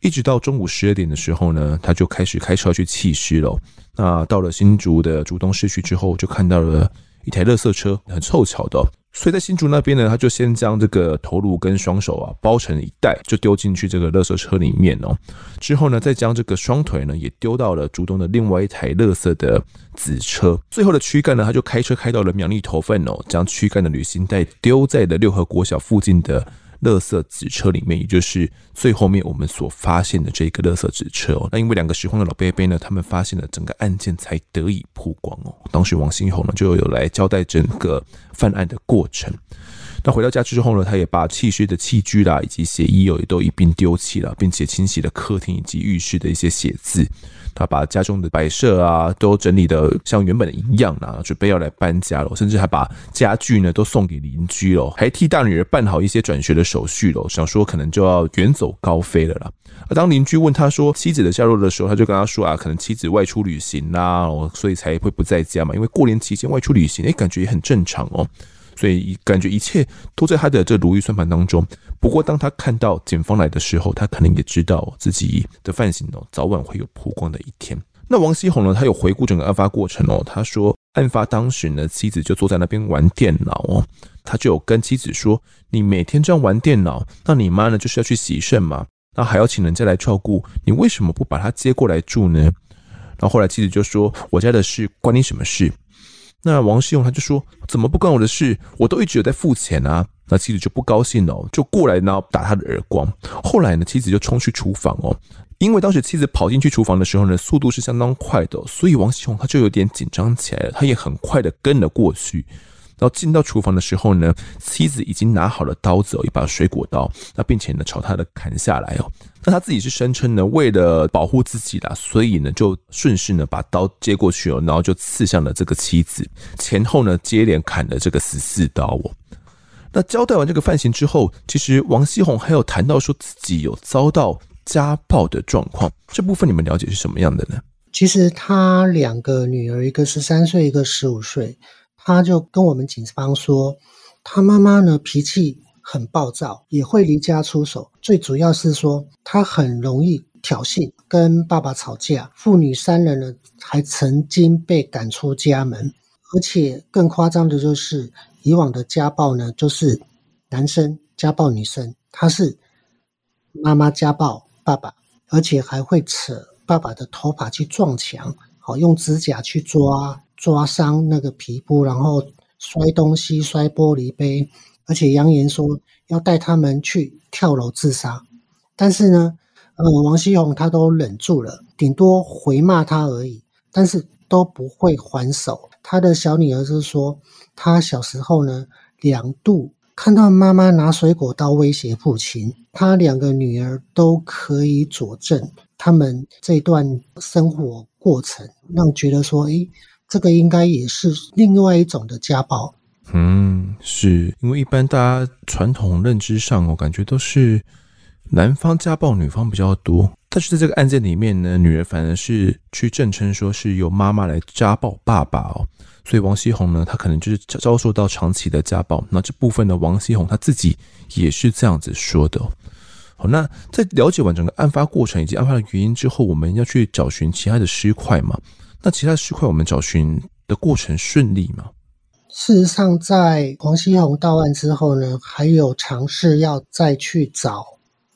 Speaker 1: 一直到中午十二点的时候呢，他就开始开车去弃尸了。那到了新竹的竹东市区之后，就看到了一台垃圾车，很凑巧的。所以在新竹那边呢，他就先将这个头颅跟双手啊包成一袋，就丢进去这个垃圾车里面哦。之后呢，再将这个双腿呢也丢到了竹东的另外一台垃圾的子车。最后的躯干呢，他就开车开到了苗栗头份哦，将躯干的旅行袋丢在了六合国小附近的。垃圾纸车里面，也就是最后面我们所发现的这个垃圾纸车哦。那因为两个拾荒的老伯伯呢，他们发现了整个案件才得以曝光哦。当时王新红呢就有来交代整个犯案的过程。那回到家之后呢，他也把弃尸的器具啦以及鞋衣哦也都一并丢弃了，并且清洗了客厅以及浴室的一些血渍。他把家中的摆设啊都整理得像原本的一样啊，准备要来搬家了，甚至还把家具呢都送给邻居了，还替大女儿办好一些转学的手续了，想说可能就要远走高飞了啦。而当邻居问他说妻子的下落的时候，他就跟他说啊，可能妻子外出旅行啦，所以才会不在家嘛，因为过年期间外出旅行，哎，感觉也很正常哦。所以感觉一切都在他的这如意算盘当中。不过，当他看到警方来的时候，他可能也知道自己的犯行哦，早晚会有曝光的一天。那王希红呢？他有回顾整个案发过程哦。他说，案发当时呢，妻子就坐在那边玩电脑哦。他就有跟妻子说：“你每天这样玩电脑，那你妈呢就是要去洗肾嘛？那还要请人家来照顾，你为什么不把她接过来住呢？”然后后来妻子就说：“我家的事关你什么事？”那王世勇他就说：“怎么不关我的事？我都一直有在付钱啊！”那妻子就不高兴哦，就过来呢打他的耳光。后来呢，妻子就冲去厨房哦，因为当时妻子跑进去厨房的时候呢，速度是相当快的，所以王世勇他就有点紧张起来了，他也很快的跟了过去。然后进到厨房的时候呢，妻子已经拿好了刀子哦，一把水果刀，那并且呢朝他的砍下来哦。那他自己是声称呢，为了保护自己啦，所以呢就顺势呢把刀接过去哦，然后就刺向了这个妻子，前后呢接连砍了这个十四刀哦。那交代完这个犯行之后，其实王希红还有谈到说自己有遭到家暴的状况，这部分你们了解是什么样的呢？
Speaker 2: 其实他两个女儿，一个十三岁，一个十五岁。他就跟我们警方说，他妈妈呢脾气很暴躁，也会离家出走。最主要是说，他很容易挑衅，跟爸爸吵架。父女三人呢，还曾经被赶出家门。而且更夸张的就是，以往的家暴呢，就是男生家暴女生，他是妈妈家暴爸爸，而且还会扯爸爸的头发去撞墙，好用指甲去抓。抓伤那个皮肤，然后摔东西、摔玻璃杯，而且扬言说要带他们去跳楼自杀。但是呢，呃，王熙红他都忍住了，顶多回骂他而已，但是都不会还手。他的小女儿是说，他小时候呢两度看到妈妈拿水果刀威胁父亲，他两个女儿都可以佐证他们这段生活过程，让觉得说，诶。这个应该也是另外一种的家暴。
Speaker 1: 嗯，是因为一般大家传统认知上，我感觉都是男方家暴女方比较多。但是在这个案件里面呢，女人反而是去证称说是由妈妈来家暴爸爸哦。所以王希红呢，他可能就是遭受到长期的家暴。那这部分呢，王希红他自己也是这样子说的。那在了解完整个案发过程以及案发的原因之后，我们要去找寻其他的尸块嘛？那其他尸块我们找寻的过程顺利吗？
Speaker 2: 事实上，在黄西红到案之后呢，还有尝试要再去找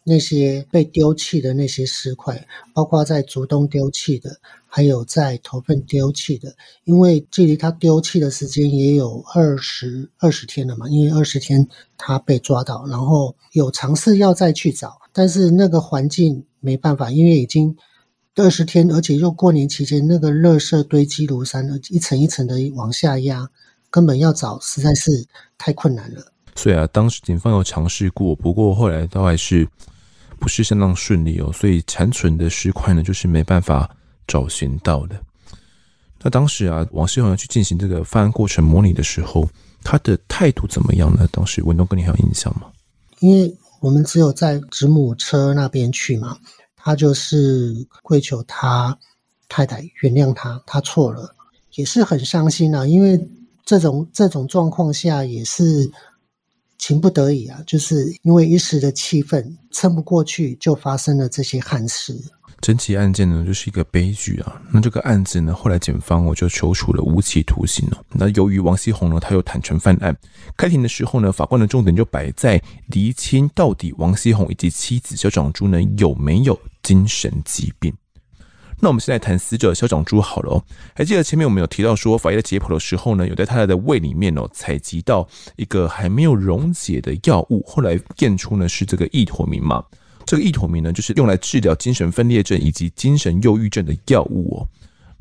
Speaker 2: 那些被丢弃的那些尸块，包括在竹东丢弃的，还有在头份丢弃的。因为距离他丢弃的时间也有二十二十天了嘛，因为二十天他被抓到，然后有尝试要再去找，但是那个环境没办法，因为已经。二十天，而且又过年期间，那个垃圾堆积如山，一层一层的往下压，根本要找实在是太困难了。
Speaker 1: 所以啊，当时警方有尝试过，不过后来都还是不是相当顺利哦。所以残存的尸块呢，就是没办法找寻到的。那当时啊，王希红要去进行这个犯案过程模拟的时候，他的态度怎么样呢？当时文东哥，你还有印象吗？
Speaker 2: 因为我们只有在子母车那边去嘛。他就是跪求他太太原谅他，他错了，也是很伤心啊。因为这种这种状况下也是情不得已啊，就是因为一时的气愤撑不过去，就发生了这些憾事。
Speaker 1: 整起案件呢就是一个悲剧啊。那这个案子呢，后来检方我就求处了无期徒刑了。那由于王锡红呢，他又坦承犯案，开庭的时候呢，法官的重点就摆在厘清到底王锡红以及妻子萧长珠呢有没有精神疾病。那我们现在谈死者萧长珠好了哦。还记得前面我们有提到说，法医在解剖的时候呢，有在他的胃里面哦采集到一个还没有溶解的药物，后来验出呢是这个意妥明嘛。这个异妥明呢，就是用来治疗精神分裂症以及精神忧郁症的药物哦。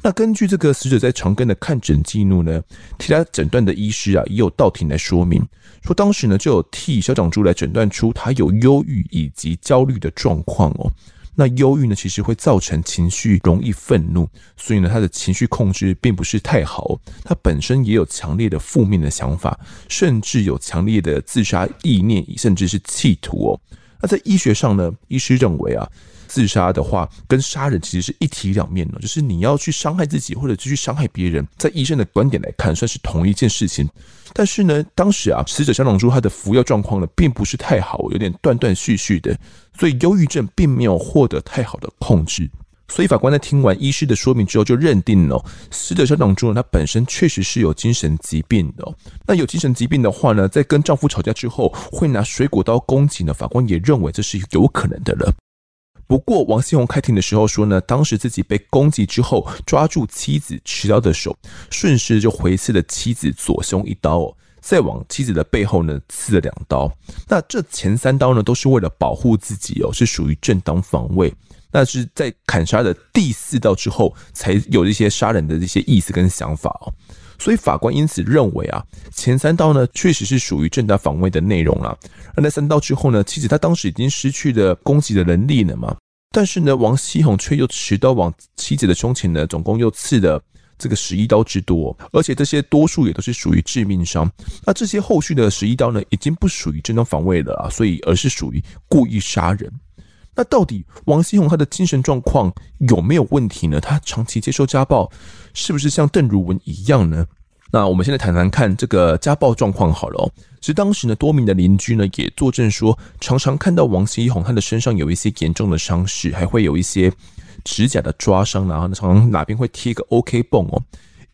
Speaker 1: 那根据这个死者在长庚的看诊记录呢，替他诊断的医师啊，也有到庭来说明，说当时呢就有替小长珠来诊断出他有忧郁以及焦虑的状况哦。那忧郁呢，其实会造成情绪容易愤怒，所以呢，他的情绪控制并不是太好。他本身也有强烈的负面的想法，甚至有强烈的自杀意念，甚至是企图哦。那在医学上呢，医师认为啊。自杀的话，跟杀人其实是一体两面的，就是你要去伤害自己，或者去伤害别人，在医生的观点来看，算是同一件事情。但是呢，当时啊，死者小龙珠他的服药状况呢，并不是太好，有点断断续续的，所以忧郁症并没有获得太好的控制。所以法官在听完医师的说明之后，就认定了死者萧长珠呢，他本身确实是有精神疾病的。那有精神疾病的话呢，在跟丈夫吵架之后，会拿水果刀攻击呢？法官也认为这是有可能的了。不过，王锡红开庭的时候说呢，当时自己被攻击之后，抓住妻子持刀的手，顺势就回刺了妻子左胸一刀，再往妻子的背后呢刺了两刀。那这前三刀呢，都是为了保护自己哦，是属于正当防卫。那是在砍杀的第四刀之后，才有一些杀人的这些意思跟想法哦。所以法官因此认为啊，前三刀呢确实是属于正当防卫的内容啊。而那三刀之后呢，妻子她当时已经失去了攻击的能力了嘛。但是呢，王锡红却又持刀往妻子的胸前呢，总共又刺了这个十一刀之多，而且这些多数也都是属于致命伤。那这些后续的十一刀呢，已经不属于正当防卫了啊，所以而是属于故意杀人。那到底王锡红他的精神状况有没有问题呢？他长期接受家暴，是不是像邓如雯一样呢？那我们现在谈谈看这个家暴状况好了哦。其实当时呢，多名的邻居呢也作证说，常常看到王锡红他的身上有一些严重的伤势，还会有一些指甲的抓伤，然后呢，常常哪边会贴个 OK 绷哦。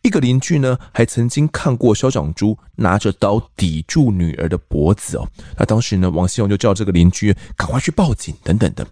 Speaker 1: 一个邻居呢，还曾经看过肖长珠拿着刀抵住女儿的脖子哦。那当时呢，王锡红就叫这个邻居赶快去报警等等的。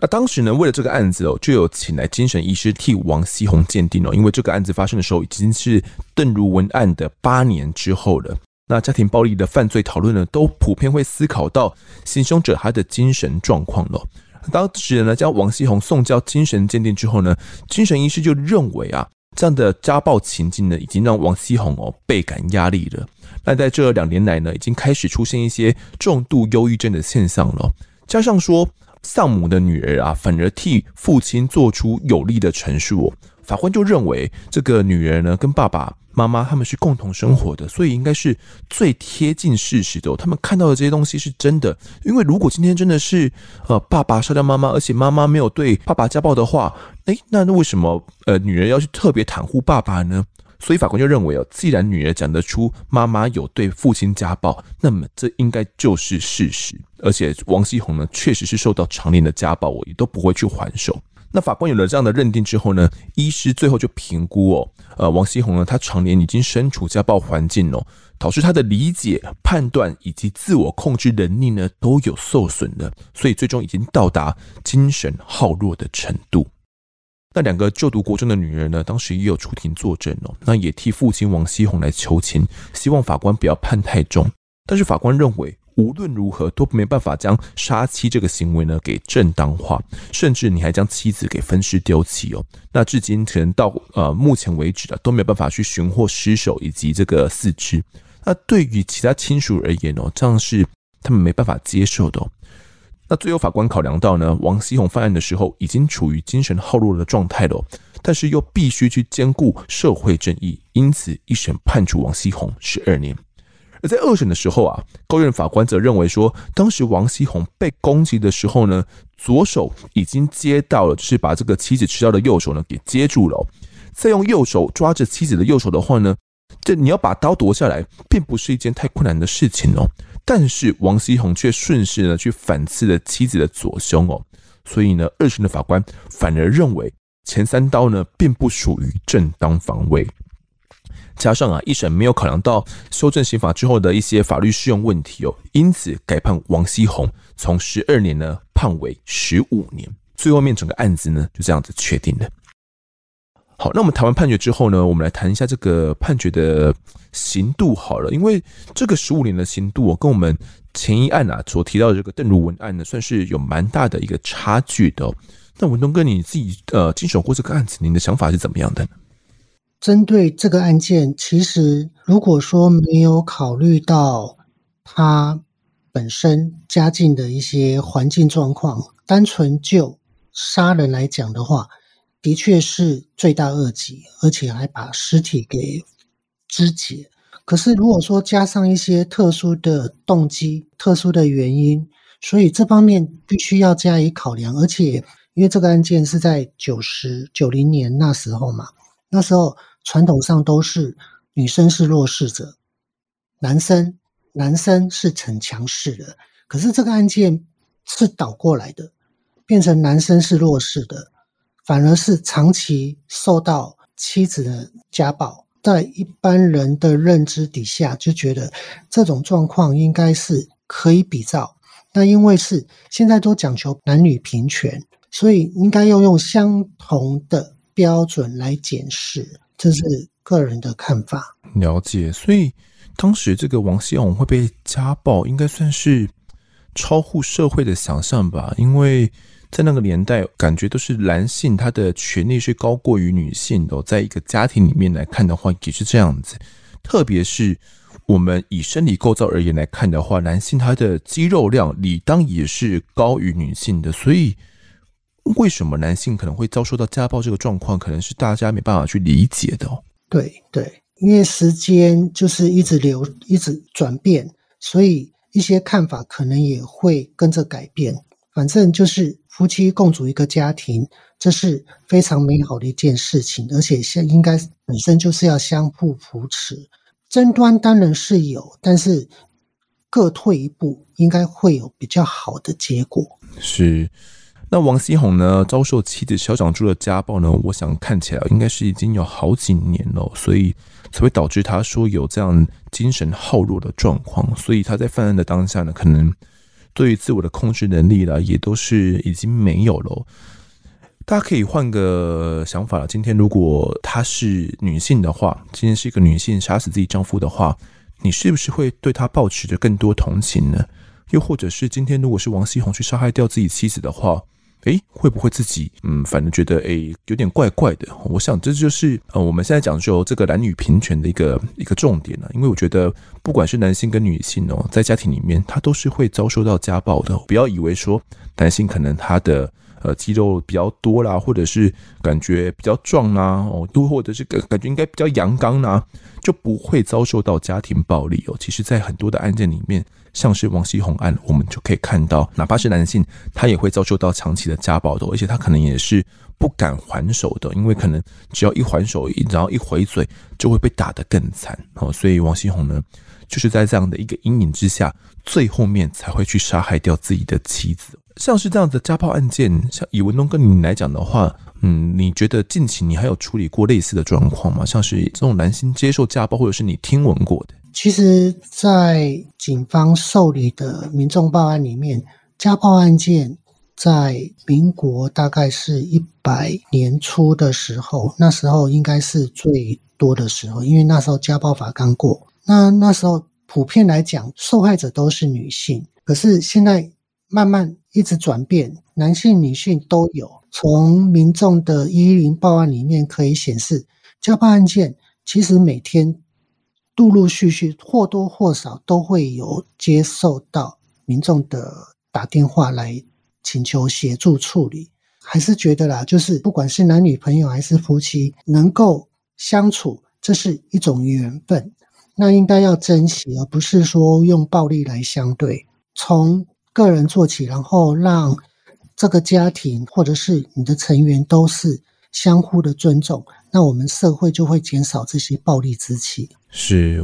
Speaker 1: 那当时呢，为了这个案子哦，就有请来精神医师替王锡红鉴定哦。因为这个案子发生的时候已经是邓如文案的八年之后了。那家庭暴力的犯罪讨论呢，都普遍会思考到行凶者他的精神状况了。当时呢，将王锡红送交精神鉴定之后呢，精神医师就认为啊。这样的家暴情境呢，已经让王锡红哦倍感压力了。那在这两年来呢，已经开始出现一些重度忧郁症的现象了。加上说，丧母的女儿啊，反而替父亲做出有力的陈述哦，法官就认为这个女儿呢，跟爸爸。妈妈他们是共同生活的，所以应该是最贴近事实的。他们看到的这些东西是真的，因为如果今天真的是呃爸爸杀掉妈妈，而且妈妈没有对爸爸家暴的话，诶，那那为什么呃女儿要去特别袒护爸爸呢？所以法官就认为哦，既然女儿讲得出妈妈有对父亲家暴，那么这应该就是事实。而且王锡红呢，确实是受到常年的家暴，我也都不会去还手。那法官有了这样的认定之后呢，医师最后就评估哦，呃，王锡红呢，他常年已经身处家暴环境哦，导致他的理解、判断以及自我控制能力呢都有受损的，所以最终已经到达精神耗弱的程度。那两个就读国中的女人呢，当时也有出庭作证哦，那也替父亲王锡红来求情，希望法官不要判太重，但是法官认为。无论如何都没办法将杀妻这个行为呢给正当化，甚至你还将妻子给分尸丢弃哦。那至今可能到呃目前为止啊都没有办法去寻获尸首以及这个四肢。那对于其他亲属而言哦，这样是他们没办法接受的哦。那最后法官考量到呢，王锡红犯案的时候已经处于精神耗弱的状态了，但是又必须去兼顾社会正义，因此一审判处王锡红十二年。而在二审的时候啊，高院法官则认为说，当时王锡红被攻击的时候呢，左手已经接到了，就是把这个妻子持刀的右手呢给接住了，再用右手抓着妻子的右手的话呢，这你要把刀夺下来，并不是一件太困难的事情哦。但是王锡红却顺势呢去反刺了妻子的左胸哦，所以呢，二审的法官反而认为前三刀呢并不属于正当防卫。加上啊，一审没有考量到修正刑法之后的一些法律适用问题哦，因此改判王锡红从十二年呢判为十五年。最后面整个案子呢就这样子确定了。好，那我们谈完判决之后呢，我们来谈一下这个判决的刑度好了，因为这个十五年的刑度哦，跟我们前一案啊所提到的这个邓如文案呢，算是有蛮大的一个差距的。那文东哥你自己呃经手过这个案子，您的想法是怎么样的呢？
Speaker 2: 针对这个案件，其实如果说没有考虑到他本身家境的一些环境状况，单纯就杀人来讲的话，的确是罪大恶极，而且还把尸体给肢解。可是如果说加上一些特殊的动机、特殊的原因，所以这方面必须要加以考量。而且因为这个案件是在九十九零年那时候嘛，那时候。传统上都是女生是弱势者，男生男生是逞强势的。可是这个案件是倒过来的，变成男生是弱势的，反而是长期受到妻子的家暴。在一般人的认知底下，就觉得这种状况应该是可以比照。那因为是现在都讲求男女平权，所以应该要用相同的标准来检视。这是个人的看法。
Speaker 1: 了解，所以当时这个王锡红会被家暴，应该算是超乎社会的想象吧？因为在那个年代，感觉都是男性他的权利是高过于女性的。在一个家庭里面来看的话，也是这样子。特别是我们以生理构造而言来看的话，男性他的肌肉量理当也是高于女性的，所以。为什么男性可能会遭受到家暴这个状况，可能是大家没办法去理解的。
Speaker 2: 对对，因为时间就是一直流，一直转变，所以一些看法可能也会跟着改变。反正就是夫妻共组一个家庭，这是非常美好的一件事情，而且现应该本身就是要相互扶持。争端当然是有，但是各退一步，应该会有比较好的结果。
Speaker 1: 是。那王锡红呢，遭受妻子小长珠的家暴呢？我想看起来应该是已经有好几年了，所以才会导致他说有这样精神耗弱的状况。所以他在犯案的当下呢，可能对于自我的控制能力啦，也都是已经没有了。大家可以换个想法了，今天如果她是女性的话，今天是一个女性杀死自己丈夫的话，你是不是会对她抱持着更多同情呢？又或者是今天如果是王熙红去杀害掉自己妻子的话？诶，会不会自己嗯，反正觉得诶有点怪怪的。我想这就是呃我们现在讲究这个男女平权的一个一个重点了。因为我觉得不管是男性跟女性哦，在家庭里面他都是会遭受到家暴的。不要以为说男性可能他的呃肌肉比较多啦，或者是感觉比较壮啦，哦，又或者是感感觉应该比较阳刚啦，就不会遭受到家庭暴力哦。其实，在很多的案件里面。像是王锡红案，我们就可以看到，哪怕是男性，他也会遭受到长期的家暴的，而且他可能也是不敢还手的，因为可能只要一还手，然后一回嘴，就会被打得更惨哦。所以王锡红呢，就是在这样的一个阴影之下，最后面才会去杀害掉自己的妻子。像是这样的家暴案件，像以文东跟你来讲的话，嗯，你觉得近期你还有处理过类似的状况吗？像是这种男性接受家暴，或者是你听闻过的？
Speaker 2: 其实，在警方受理的民众报案里面，家暴案件在民国大概是一百年初的时候，那时候应该是最多的时候，因为那时候家暴法刚过。那那时候普遍来讲，受害者都是女性。可是现在慢慢一直转变，男性、女性都有。从民众的一一零报案里面可以显示，家暴案件其实每天。陆陆续续或多或少都会有接受到民众的打电话来请求协助处理，还是觉得啦，就是不管是男女朋友还是夫妻，能够相处，这是一种缘分，那应该要珍惜，而不是说用暴力来相对。从个人做起，然后让这个家庭或者是你的成员都是相互的尊重，那我们社会就会减少这些暴力之气。
Speaker 1: 是，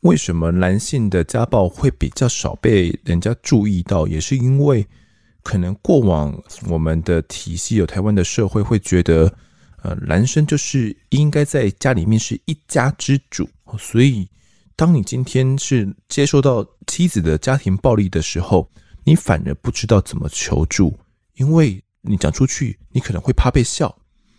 Speaker 1: 为什么男性的家暴会比较少被人家注意到？也是因为可能过往我们的体系有台湾的社会会觉得，呃，男生就是应该在家里面是一家之主，所以当你今天是接受到妻子的家庭暴力的时候，你反而不知道怎么求助，因为你讲出去，你可能会怕被笑。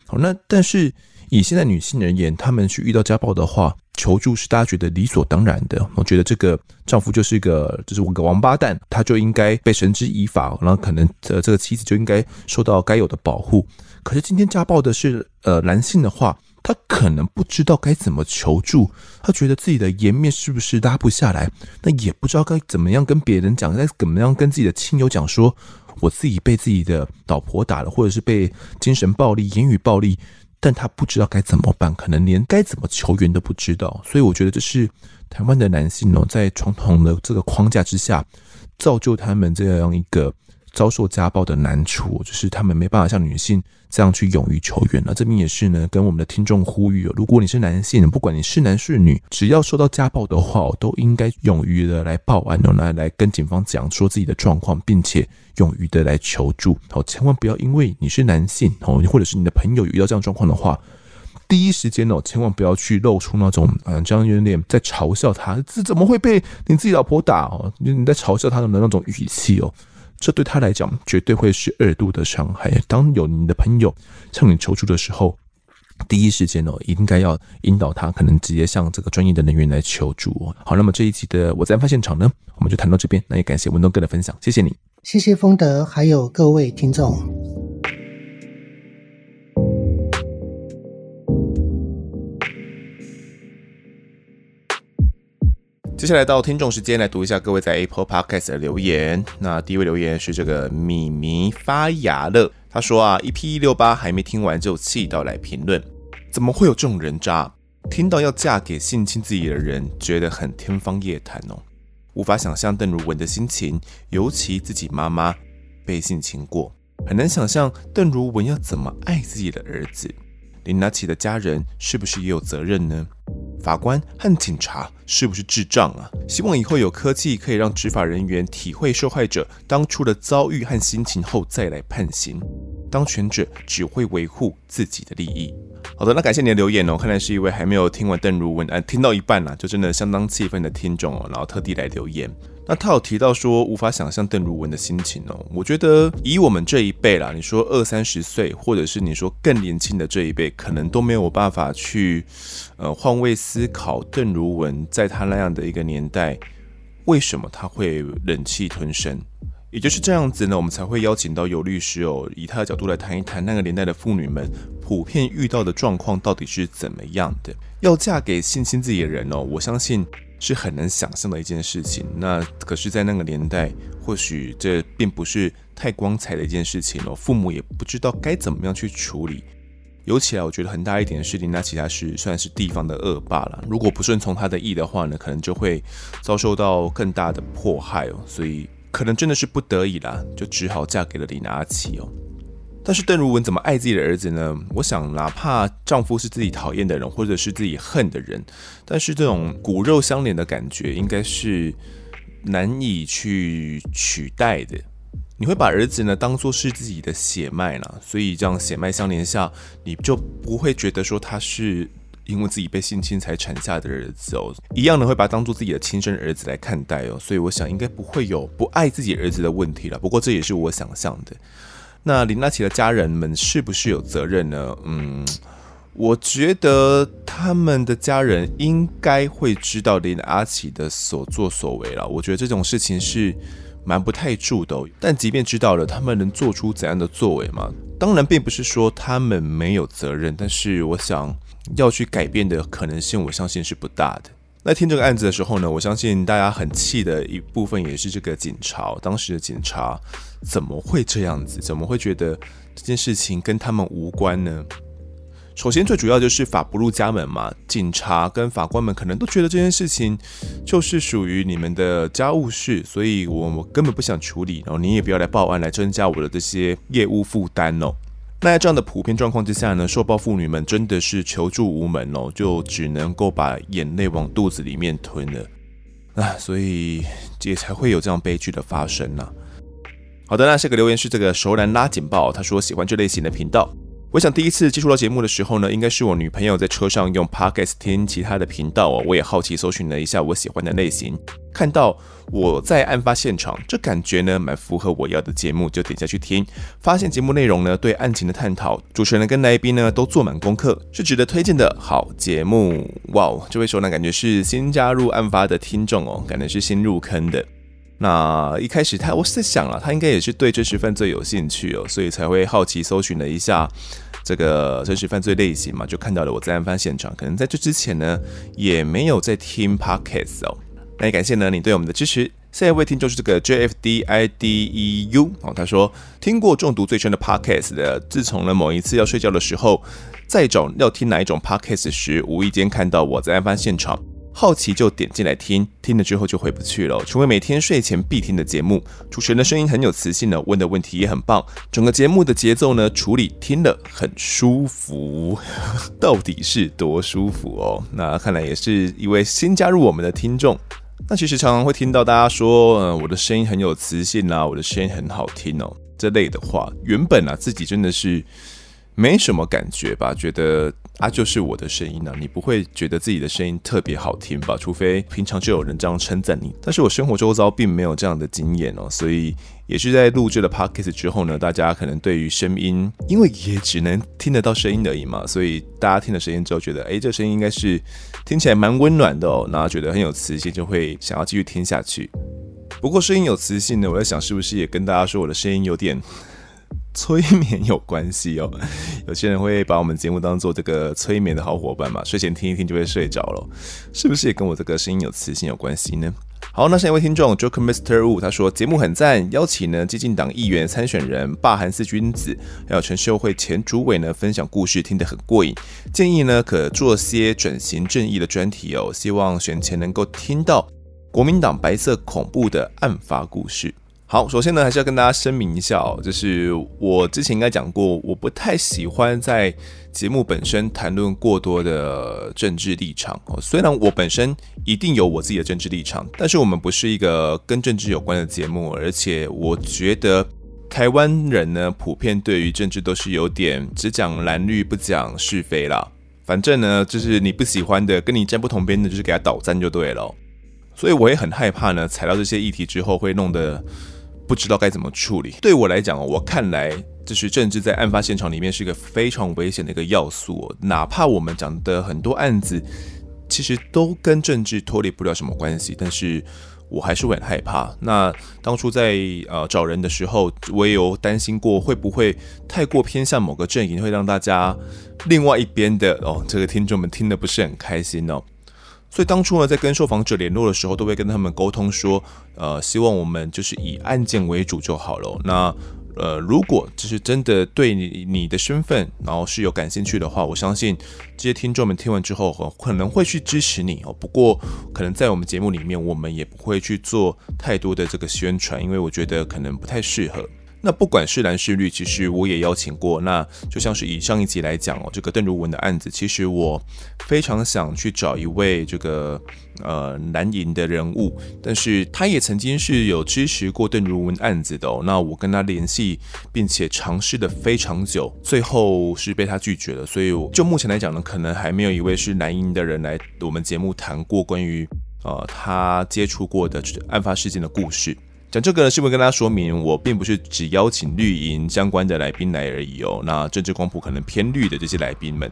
Speaker 1: 好，那但是以现在女性而言，她们去遇到家暴的话，求助是大家觉得理所当然的。我觉得这个丈夫就是一个，就是我个王八蛋，他就应该被绳之以法，然后可能呃这个妻子就应该受到该有的保护。可是今天家暴的是呃男性的话，他可能不知道该怎么求助，他觉得自己的颜面是不是拉不下来，那也不知道该怎么样跟别人讲，该怎么样跟自己的亲友讲说。我自己被自己的老婆打了，或者是被精神暴力、言语暴力，但他不知道该怎么办，可能连该怎么求援都不知道。所以我觉得这是台湾的男性哦，在传统的这个框架之下，造就他们这样一个。遭受家暴的难处，就是他们没办法像女性这样去勇于求援了。这边也是呢，跟我们的听众呼吁哦，如果你是男性，不管你是男是女，只要受到家暴的话，都应该勇于的来报案哦，来来跟警方讲说自己的状况，并且勇于的来求助。好，千万不要因为你是男性哦，或者是你的朋友遇到这样状况的话，第一时间哦，千万不要去露出那种嗯，这样有点在嘲笑他，这怎么会被你自己老婆打哦？你在嘲笑他的那种语气哦。这对他来讲绝对会是二度的伤害。当有你的朋友向你求助的时候，第一时间哦，应该要引导他，可能直接向这个专业的人员来求助。好，那么这一期的我在案发现场呢，我们就谈到这边。那也感谢文东哥的分享，谢谢你，
Speaker 2: 谢谢丰德，还有各位听众。
Speaker 1: 接下来到听众时间，来读一下各位在 Apple Podcast 的留言。那第一位留言是这个米米发芽了，他说啊，EP 一六八还没听完就气到来评论，怎么会有这种人渣？听到要嫁给性侵自己的人，觉得很天方夜谭哦，无法想象邓如文的心情，尤其自己妈妈被性侵过，很难想象邓如文要怎么爱自己的儿子。林拿奇的家人是不是也有责任呢？法官和警察是不是智障啊？希望以后有科技可以让执法人员体会受害者当初的遭遇和心情后再来判刑。当权者只会维护自己的利益。好的，那感谢你的留言哦。看来是一位还没有听完邓如文，啊，听到一半啊，就真的相当气愤的听众哦，然后特地来留言。那他有提到说无法想象邓如文的心情哦。我觉得以我们这一辈啦，你说二三十岁，或者是你说更年轻的这一辈，可能都没有办法去呃换位思考邓如文在他那样的一个年代，为什么他会忍气吞声。也就是这样子呢，我们才会邀请到游律师哦，以他的角度来谈一谈那个年代的妇女们普遍遇到的状况到底是怎么样的。要嫁给性侵自己的人哦，我相信。是很难想象的一件事情。那可是，在那个年代，或许这并不是太光彩的一件事情哦。父母也不知道该怎么样去处理。尤其啊，我觉得很大一点的是，林拿其他是算是地方的恶霸了。如果不顺从他的意的话呢，可能就会遭受到更大的迫害哦。所以，可能真的是不得已啦，就只好嫁给了李拿奇哦。但是邓如文怎么爱自己的儿子呢？我想，哪怕丈夫是自己讨厌的人，或者是自己恨的人，但是这种骨肉相连的感觉，应该是难以去取代的。你会把儿子呢当做是自己的血脉了，所以这样血脉相连下，你就不会觉得说他是因为自己被性侵才产下的儿子哦，一样的会把他当做自己的亲生儿子来看待哦。所以我想，应该不会有不爱自己儿子的问题了。不过这也是我想象的。那林拿其的家人们是不是有责任呢？嗯，我觉得他们的家人应该会知道林拿其的所作所为了。我觉得这种事情是瞒不太住的。但即便知道了，他们能做出怎样的作为吗？当然，并不是说他们没有责任，但是我想要去改变的可能性，我相信是不大的。在听这个案子的时候呢，我相信大家很气的一部分也是这个警察，当时的警察怎么会这样子？怎么会觉得这件事情跟他们无关呢？首先，最主要就是法不入家门嘛，警察跟法官们可能都觉得这件事情就是属于你们的家务事，所以我我根本不想处理，然后你也不要来报案来增加我的这些业务负担哦。那在这样的普遍状况之下呢，受暴妇女们真的是求助无门哦，就只能够把眼泪往肚子里面吞了啊，所以也才会有这样悲剧的发生呐。好的，那下个留言是这个熟男拉警报，他说喜欢这类型的频道。我想第一次接触到节目的时候呢，应该是我女朋友在车上用 Podcast 听其他的频道哦，我也好奇搜寻了一下我喜欢的类型，看到我在案发现场，这感觉呢蛮符合我要的节目，就点下去听，发现节目内容呢对案情的探讨，主持人跟来宾呢都做满功课，是值得推荐的好节目。哇哦，这位熟男感觉是新加入案发的听众哦，感觉是新入坑的。那一开始他，我是在想啊，他应该也是对真实犯罪有兴趣哦，所以才会好奇搜寻了一下这个真实犯罪类型嘛，就看到了我在案发现场。可能在这之前呢，也没有在听 Podcast 哦。那也感谢呢你对我们的支持。下一位听众是这个 JFDIDEU 哦，他说听过中毒最深的 Podcast 的，自从呢某一次要睡觉的时候，在找要听哪一种 Podcast 时，无意间看到我在案发现场。好奇就点进来听，听了之后就回不去了，成为每天睡前必听的节目。主持人的声音很有磁性呢，问的问题也很棒，整个节目的节奏呢，处理听了很舒服，到底是多舒服哦？那看来也是一位新加入我们的听众。那其实常常会听到大家说，嗯，我的声音很有磁性啊，我的声音很好听哦，这类的话，原本啊自己真的是。没什么感觉吧？觉得啊，就是我的声音呢、你不会觉得自己的声音特别好听吧？除非平常就有人这样称赞你。但是我生活周遭并没有这样的经验哦，所以也是在录制了 podcast 之后呢，大家可能对于声音，因为也只能听得到声音而已嘛，所以大家听了声音之后觉得，哎，这声音应该是听起来蛮温暖的哦，然后觉得很有磁性，就会想要继续听下去。不过声音有磁性呢，我在想是不是也跟大家说我的声音有点。催眠有关系哦，有些人会把我们节目当做这个催眠的好伙伴嘛，睡前听一听就会睡着了，是不是也跟我这个声音有磁性有关系呢？好，那下一位听众 Joker Mister Wu 他说节目很赞，邀请呢基进党议员参选人霸韩四君子，还有陈秀慧前主委呢分享故事，听得很过瘾，建议呢可做些转型正义的专题哦，希望选前能够听到国民党白色恐怖的案发故事。好，首先呢，还是要跟大家声明一下，就是我之前应该讲过，我不太喜欢在节目本身谈论过多的政治立场哦。虽然我本身一定有我自己的政治立场，但是我们不是一个跟政治有关的节目，而且我觉得台湾人呢，普遍对于政治都是有点只讲蓝绿不讲是非啦。反正呢，就是你不喜欢的，跟你站不同边的，就是给他倒赞就对了。所以我也很害怕呢，踩到这些议题之后会弄得。不知道该怎么处理。对我来讲，我看来就是政治在案发现场里面是一个非常危险的一个要素。哪怕我们讲的很多案子，其实都跟政治脱离不了什么关系，但是我还是会很害怕。那当初在呃找人的时候，我也有担心过会不会太过偏向某个阵营，会让大家另外一边的哦，这个听众们听得不是很开心哦。所以当初呢，在跟受访者联络的时候，都会跟他们沟通说，呃，希望我们就是以案件为主就好了。那呃，如果就是真的对你你的身份，然后是有感兴趣的话，我相信这些听众们听完之后，可能会去支持你哦。不过，可能在我们节目里面，我们也不会去做太多的这个宣传，因为我觉得可能不太适合。那不管是蓝是绿，其实我也邀请过。那就像是以上一集来讲哦，这个邓如文的案子，其实我非常想去找一位这个呃蓝营的人物，但是他也曾经是有支持过邓如文案子的哦。那我跟他联系，并且尝试的非常久，最后是被他拒绝了。所以就目前来讲呢，可能还没有一位是蓝营的人来我们节目谈过关于呃他接触过的案发事件的故事。讲这个呢，是不是跟大家说明，我并不是只邀请绿营相关的来宾来而已哦。那政治光谱可能偏绿的这些来宾们，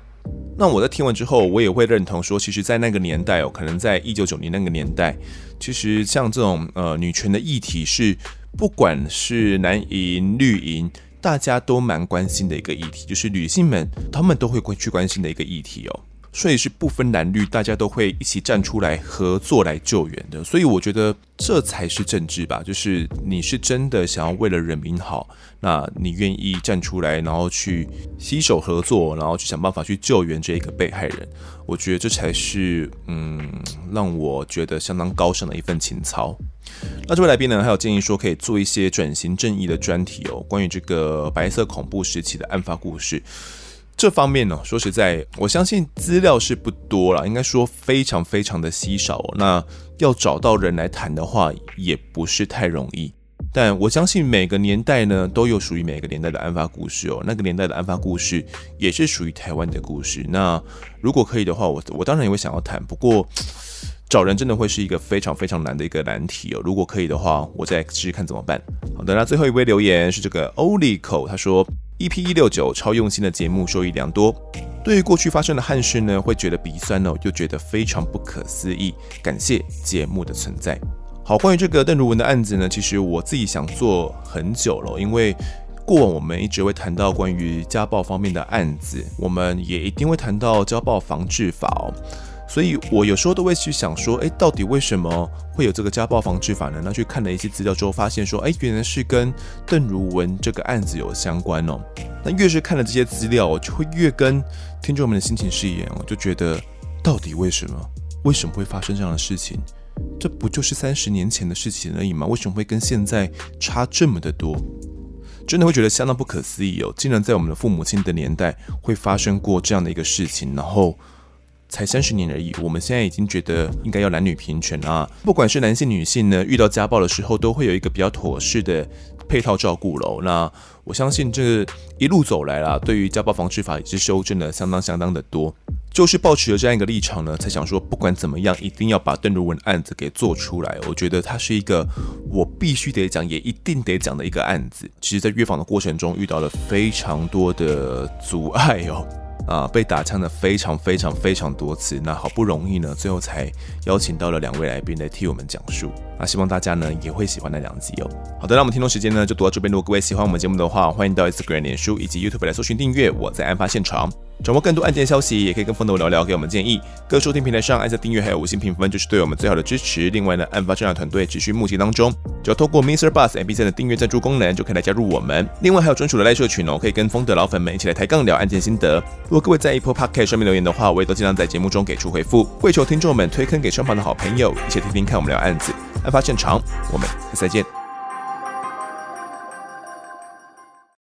Speaker 1: 那我在听完之后，我也会认同说，其实，在那个年代哦，可能在一九九零那个年代，其实像这种呃女权的议题是，不管是男营绿营，大家都蛮关心的一个议题，就是女性们她们都会去关心的一个议题哦。所以是不分蓝绿，大家都会一起站出来合作来救援的。所以我觉得这才是政治吧，就是你是真的想要为了人民好，那你愿意站出来，然后去携手合作，然后去想办法去救援这一个被害人。我觉得这才是嗯，让我觉得相当高尚的一份情操。那这位来宾呢，还有建议说可以做一些转型正义的专题哦，关于这个白色恐怖时期的案发故事。这方面呢，说实在，我相信资料是不多了，应该说非常非常的稀少。那要找到人来谈的话，也不是太容易。但我相信每个年代呢，都有属于每个年代的案发故事哦。那个年代的案发故事也是属于台湾的故事。那如果可以的话，我我当然也会想要谈。不过找人真的会是一个非常非常难的一个难题哦。如果可以的话，我再试试看怎么办。好的，那最后一位留言是这个欧利口，他说 EP 一六九超用心的节目，受益良多。对于过去发生的憾事呢，会觉得鼻酸哦，又觉得非常不可思议。感谢节目的存在。好，关于这个邓如文的案子呢，其实我自己想做很久了，因为过往我们一直会谈到关于家暴方面的案子，我们也一定会谈到家暴防治法哦。所以我有时候都会去想说，诶，到底为什么会有这个家暴防治法呢？那去看了一些资料之后，发现说，诶，原来是跟邓如文这个案子有相关哦。那越是看了这些资料，我就会越跟听众们的心情是一样，我就觉得到底为什么？为什么会发生这样的事情？这不就是三十年前的事情而已吗？为什么会跟现在差这么的多？真的会觉得相当不可思议哦！竟然在我们的父母亲的年代会发生过这样的一个事情，然后才三十年而已，我们现在已经觉得应该要男女平权啊！不管是男性女性呢，遇到家暴的时候，都会有一个比较妥适的配套照顾喽。那我相信这一路走来啦，对于家暴防治法也是修正了相当相当的多。就是抱持了这样一个立场呢，才想说不管怎么样，一定要把邓如文案子给做出来。我觉得它是一个我必须得讲，也一定得讲的一个案子。其实，在约访的过程中，遇到了非常多的阻碍哦。啊，被打枪的非常非常非常多次，那好不容易呢，最后才邀请到了两位来宾来替我们讲述。那希望大家呢也会喜欢那两集哦。好的，那我们听众时间呢就读到这边。如果各位喜欢我们节目的话，欢迎到 Instagram、脸书以及 YouTube 来搜寻订阅。我在案发现场，掌握更多案件消息，也可以跟风的我聊聊，给我们建议。各收听平台上按下订阅还有五星评分，就是对我们最好的支持。另外呢，案发侦查团队持续募集当中，只要透过 Mister Bus MB3 的订阅赞助功能，就可以来加入我们。另外还有专属的赖社群哦，可以跟风的老粉们一起来抬杠聊案件心得。如果各位在 Apple Podcast 上面留言的话，我也都尽量在节目中给出回复。跪求听众们推坑给身旁的好朋友，一起听听看我们聊案子。案发现场，我们下次再见。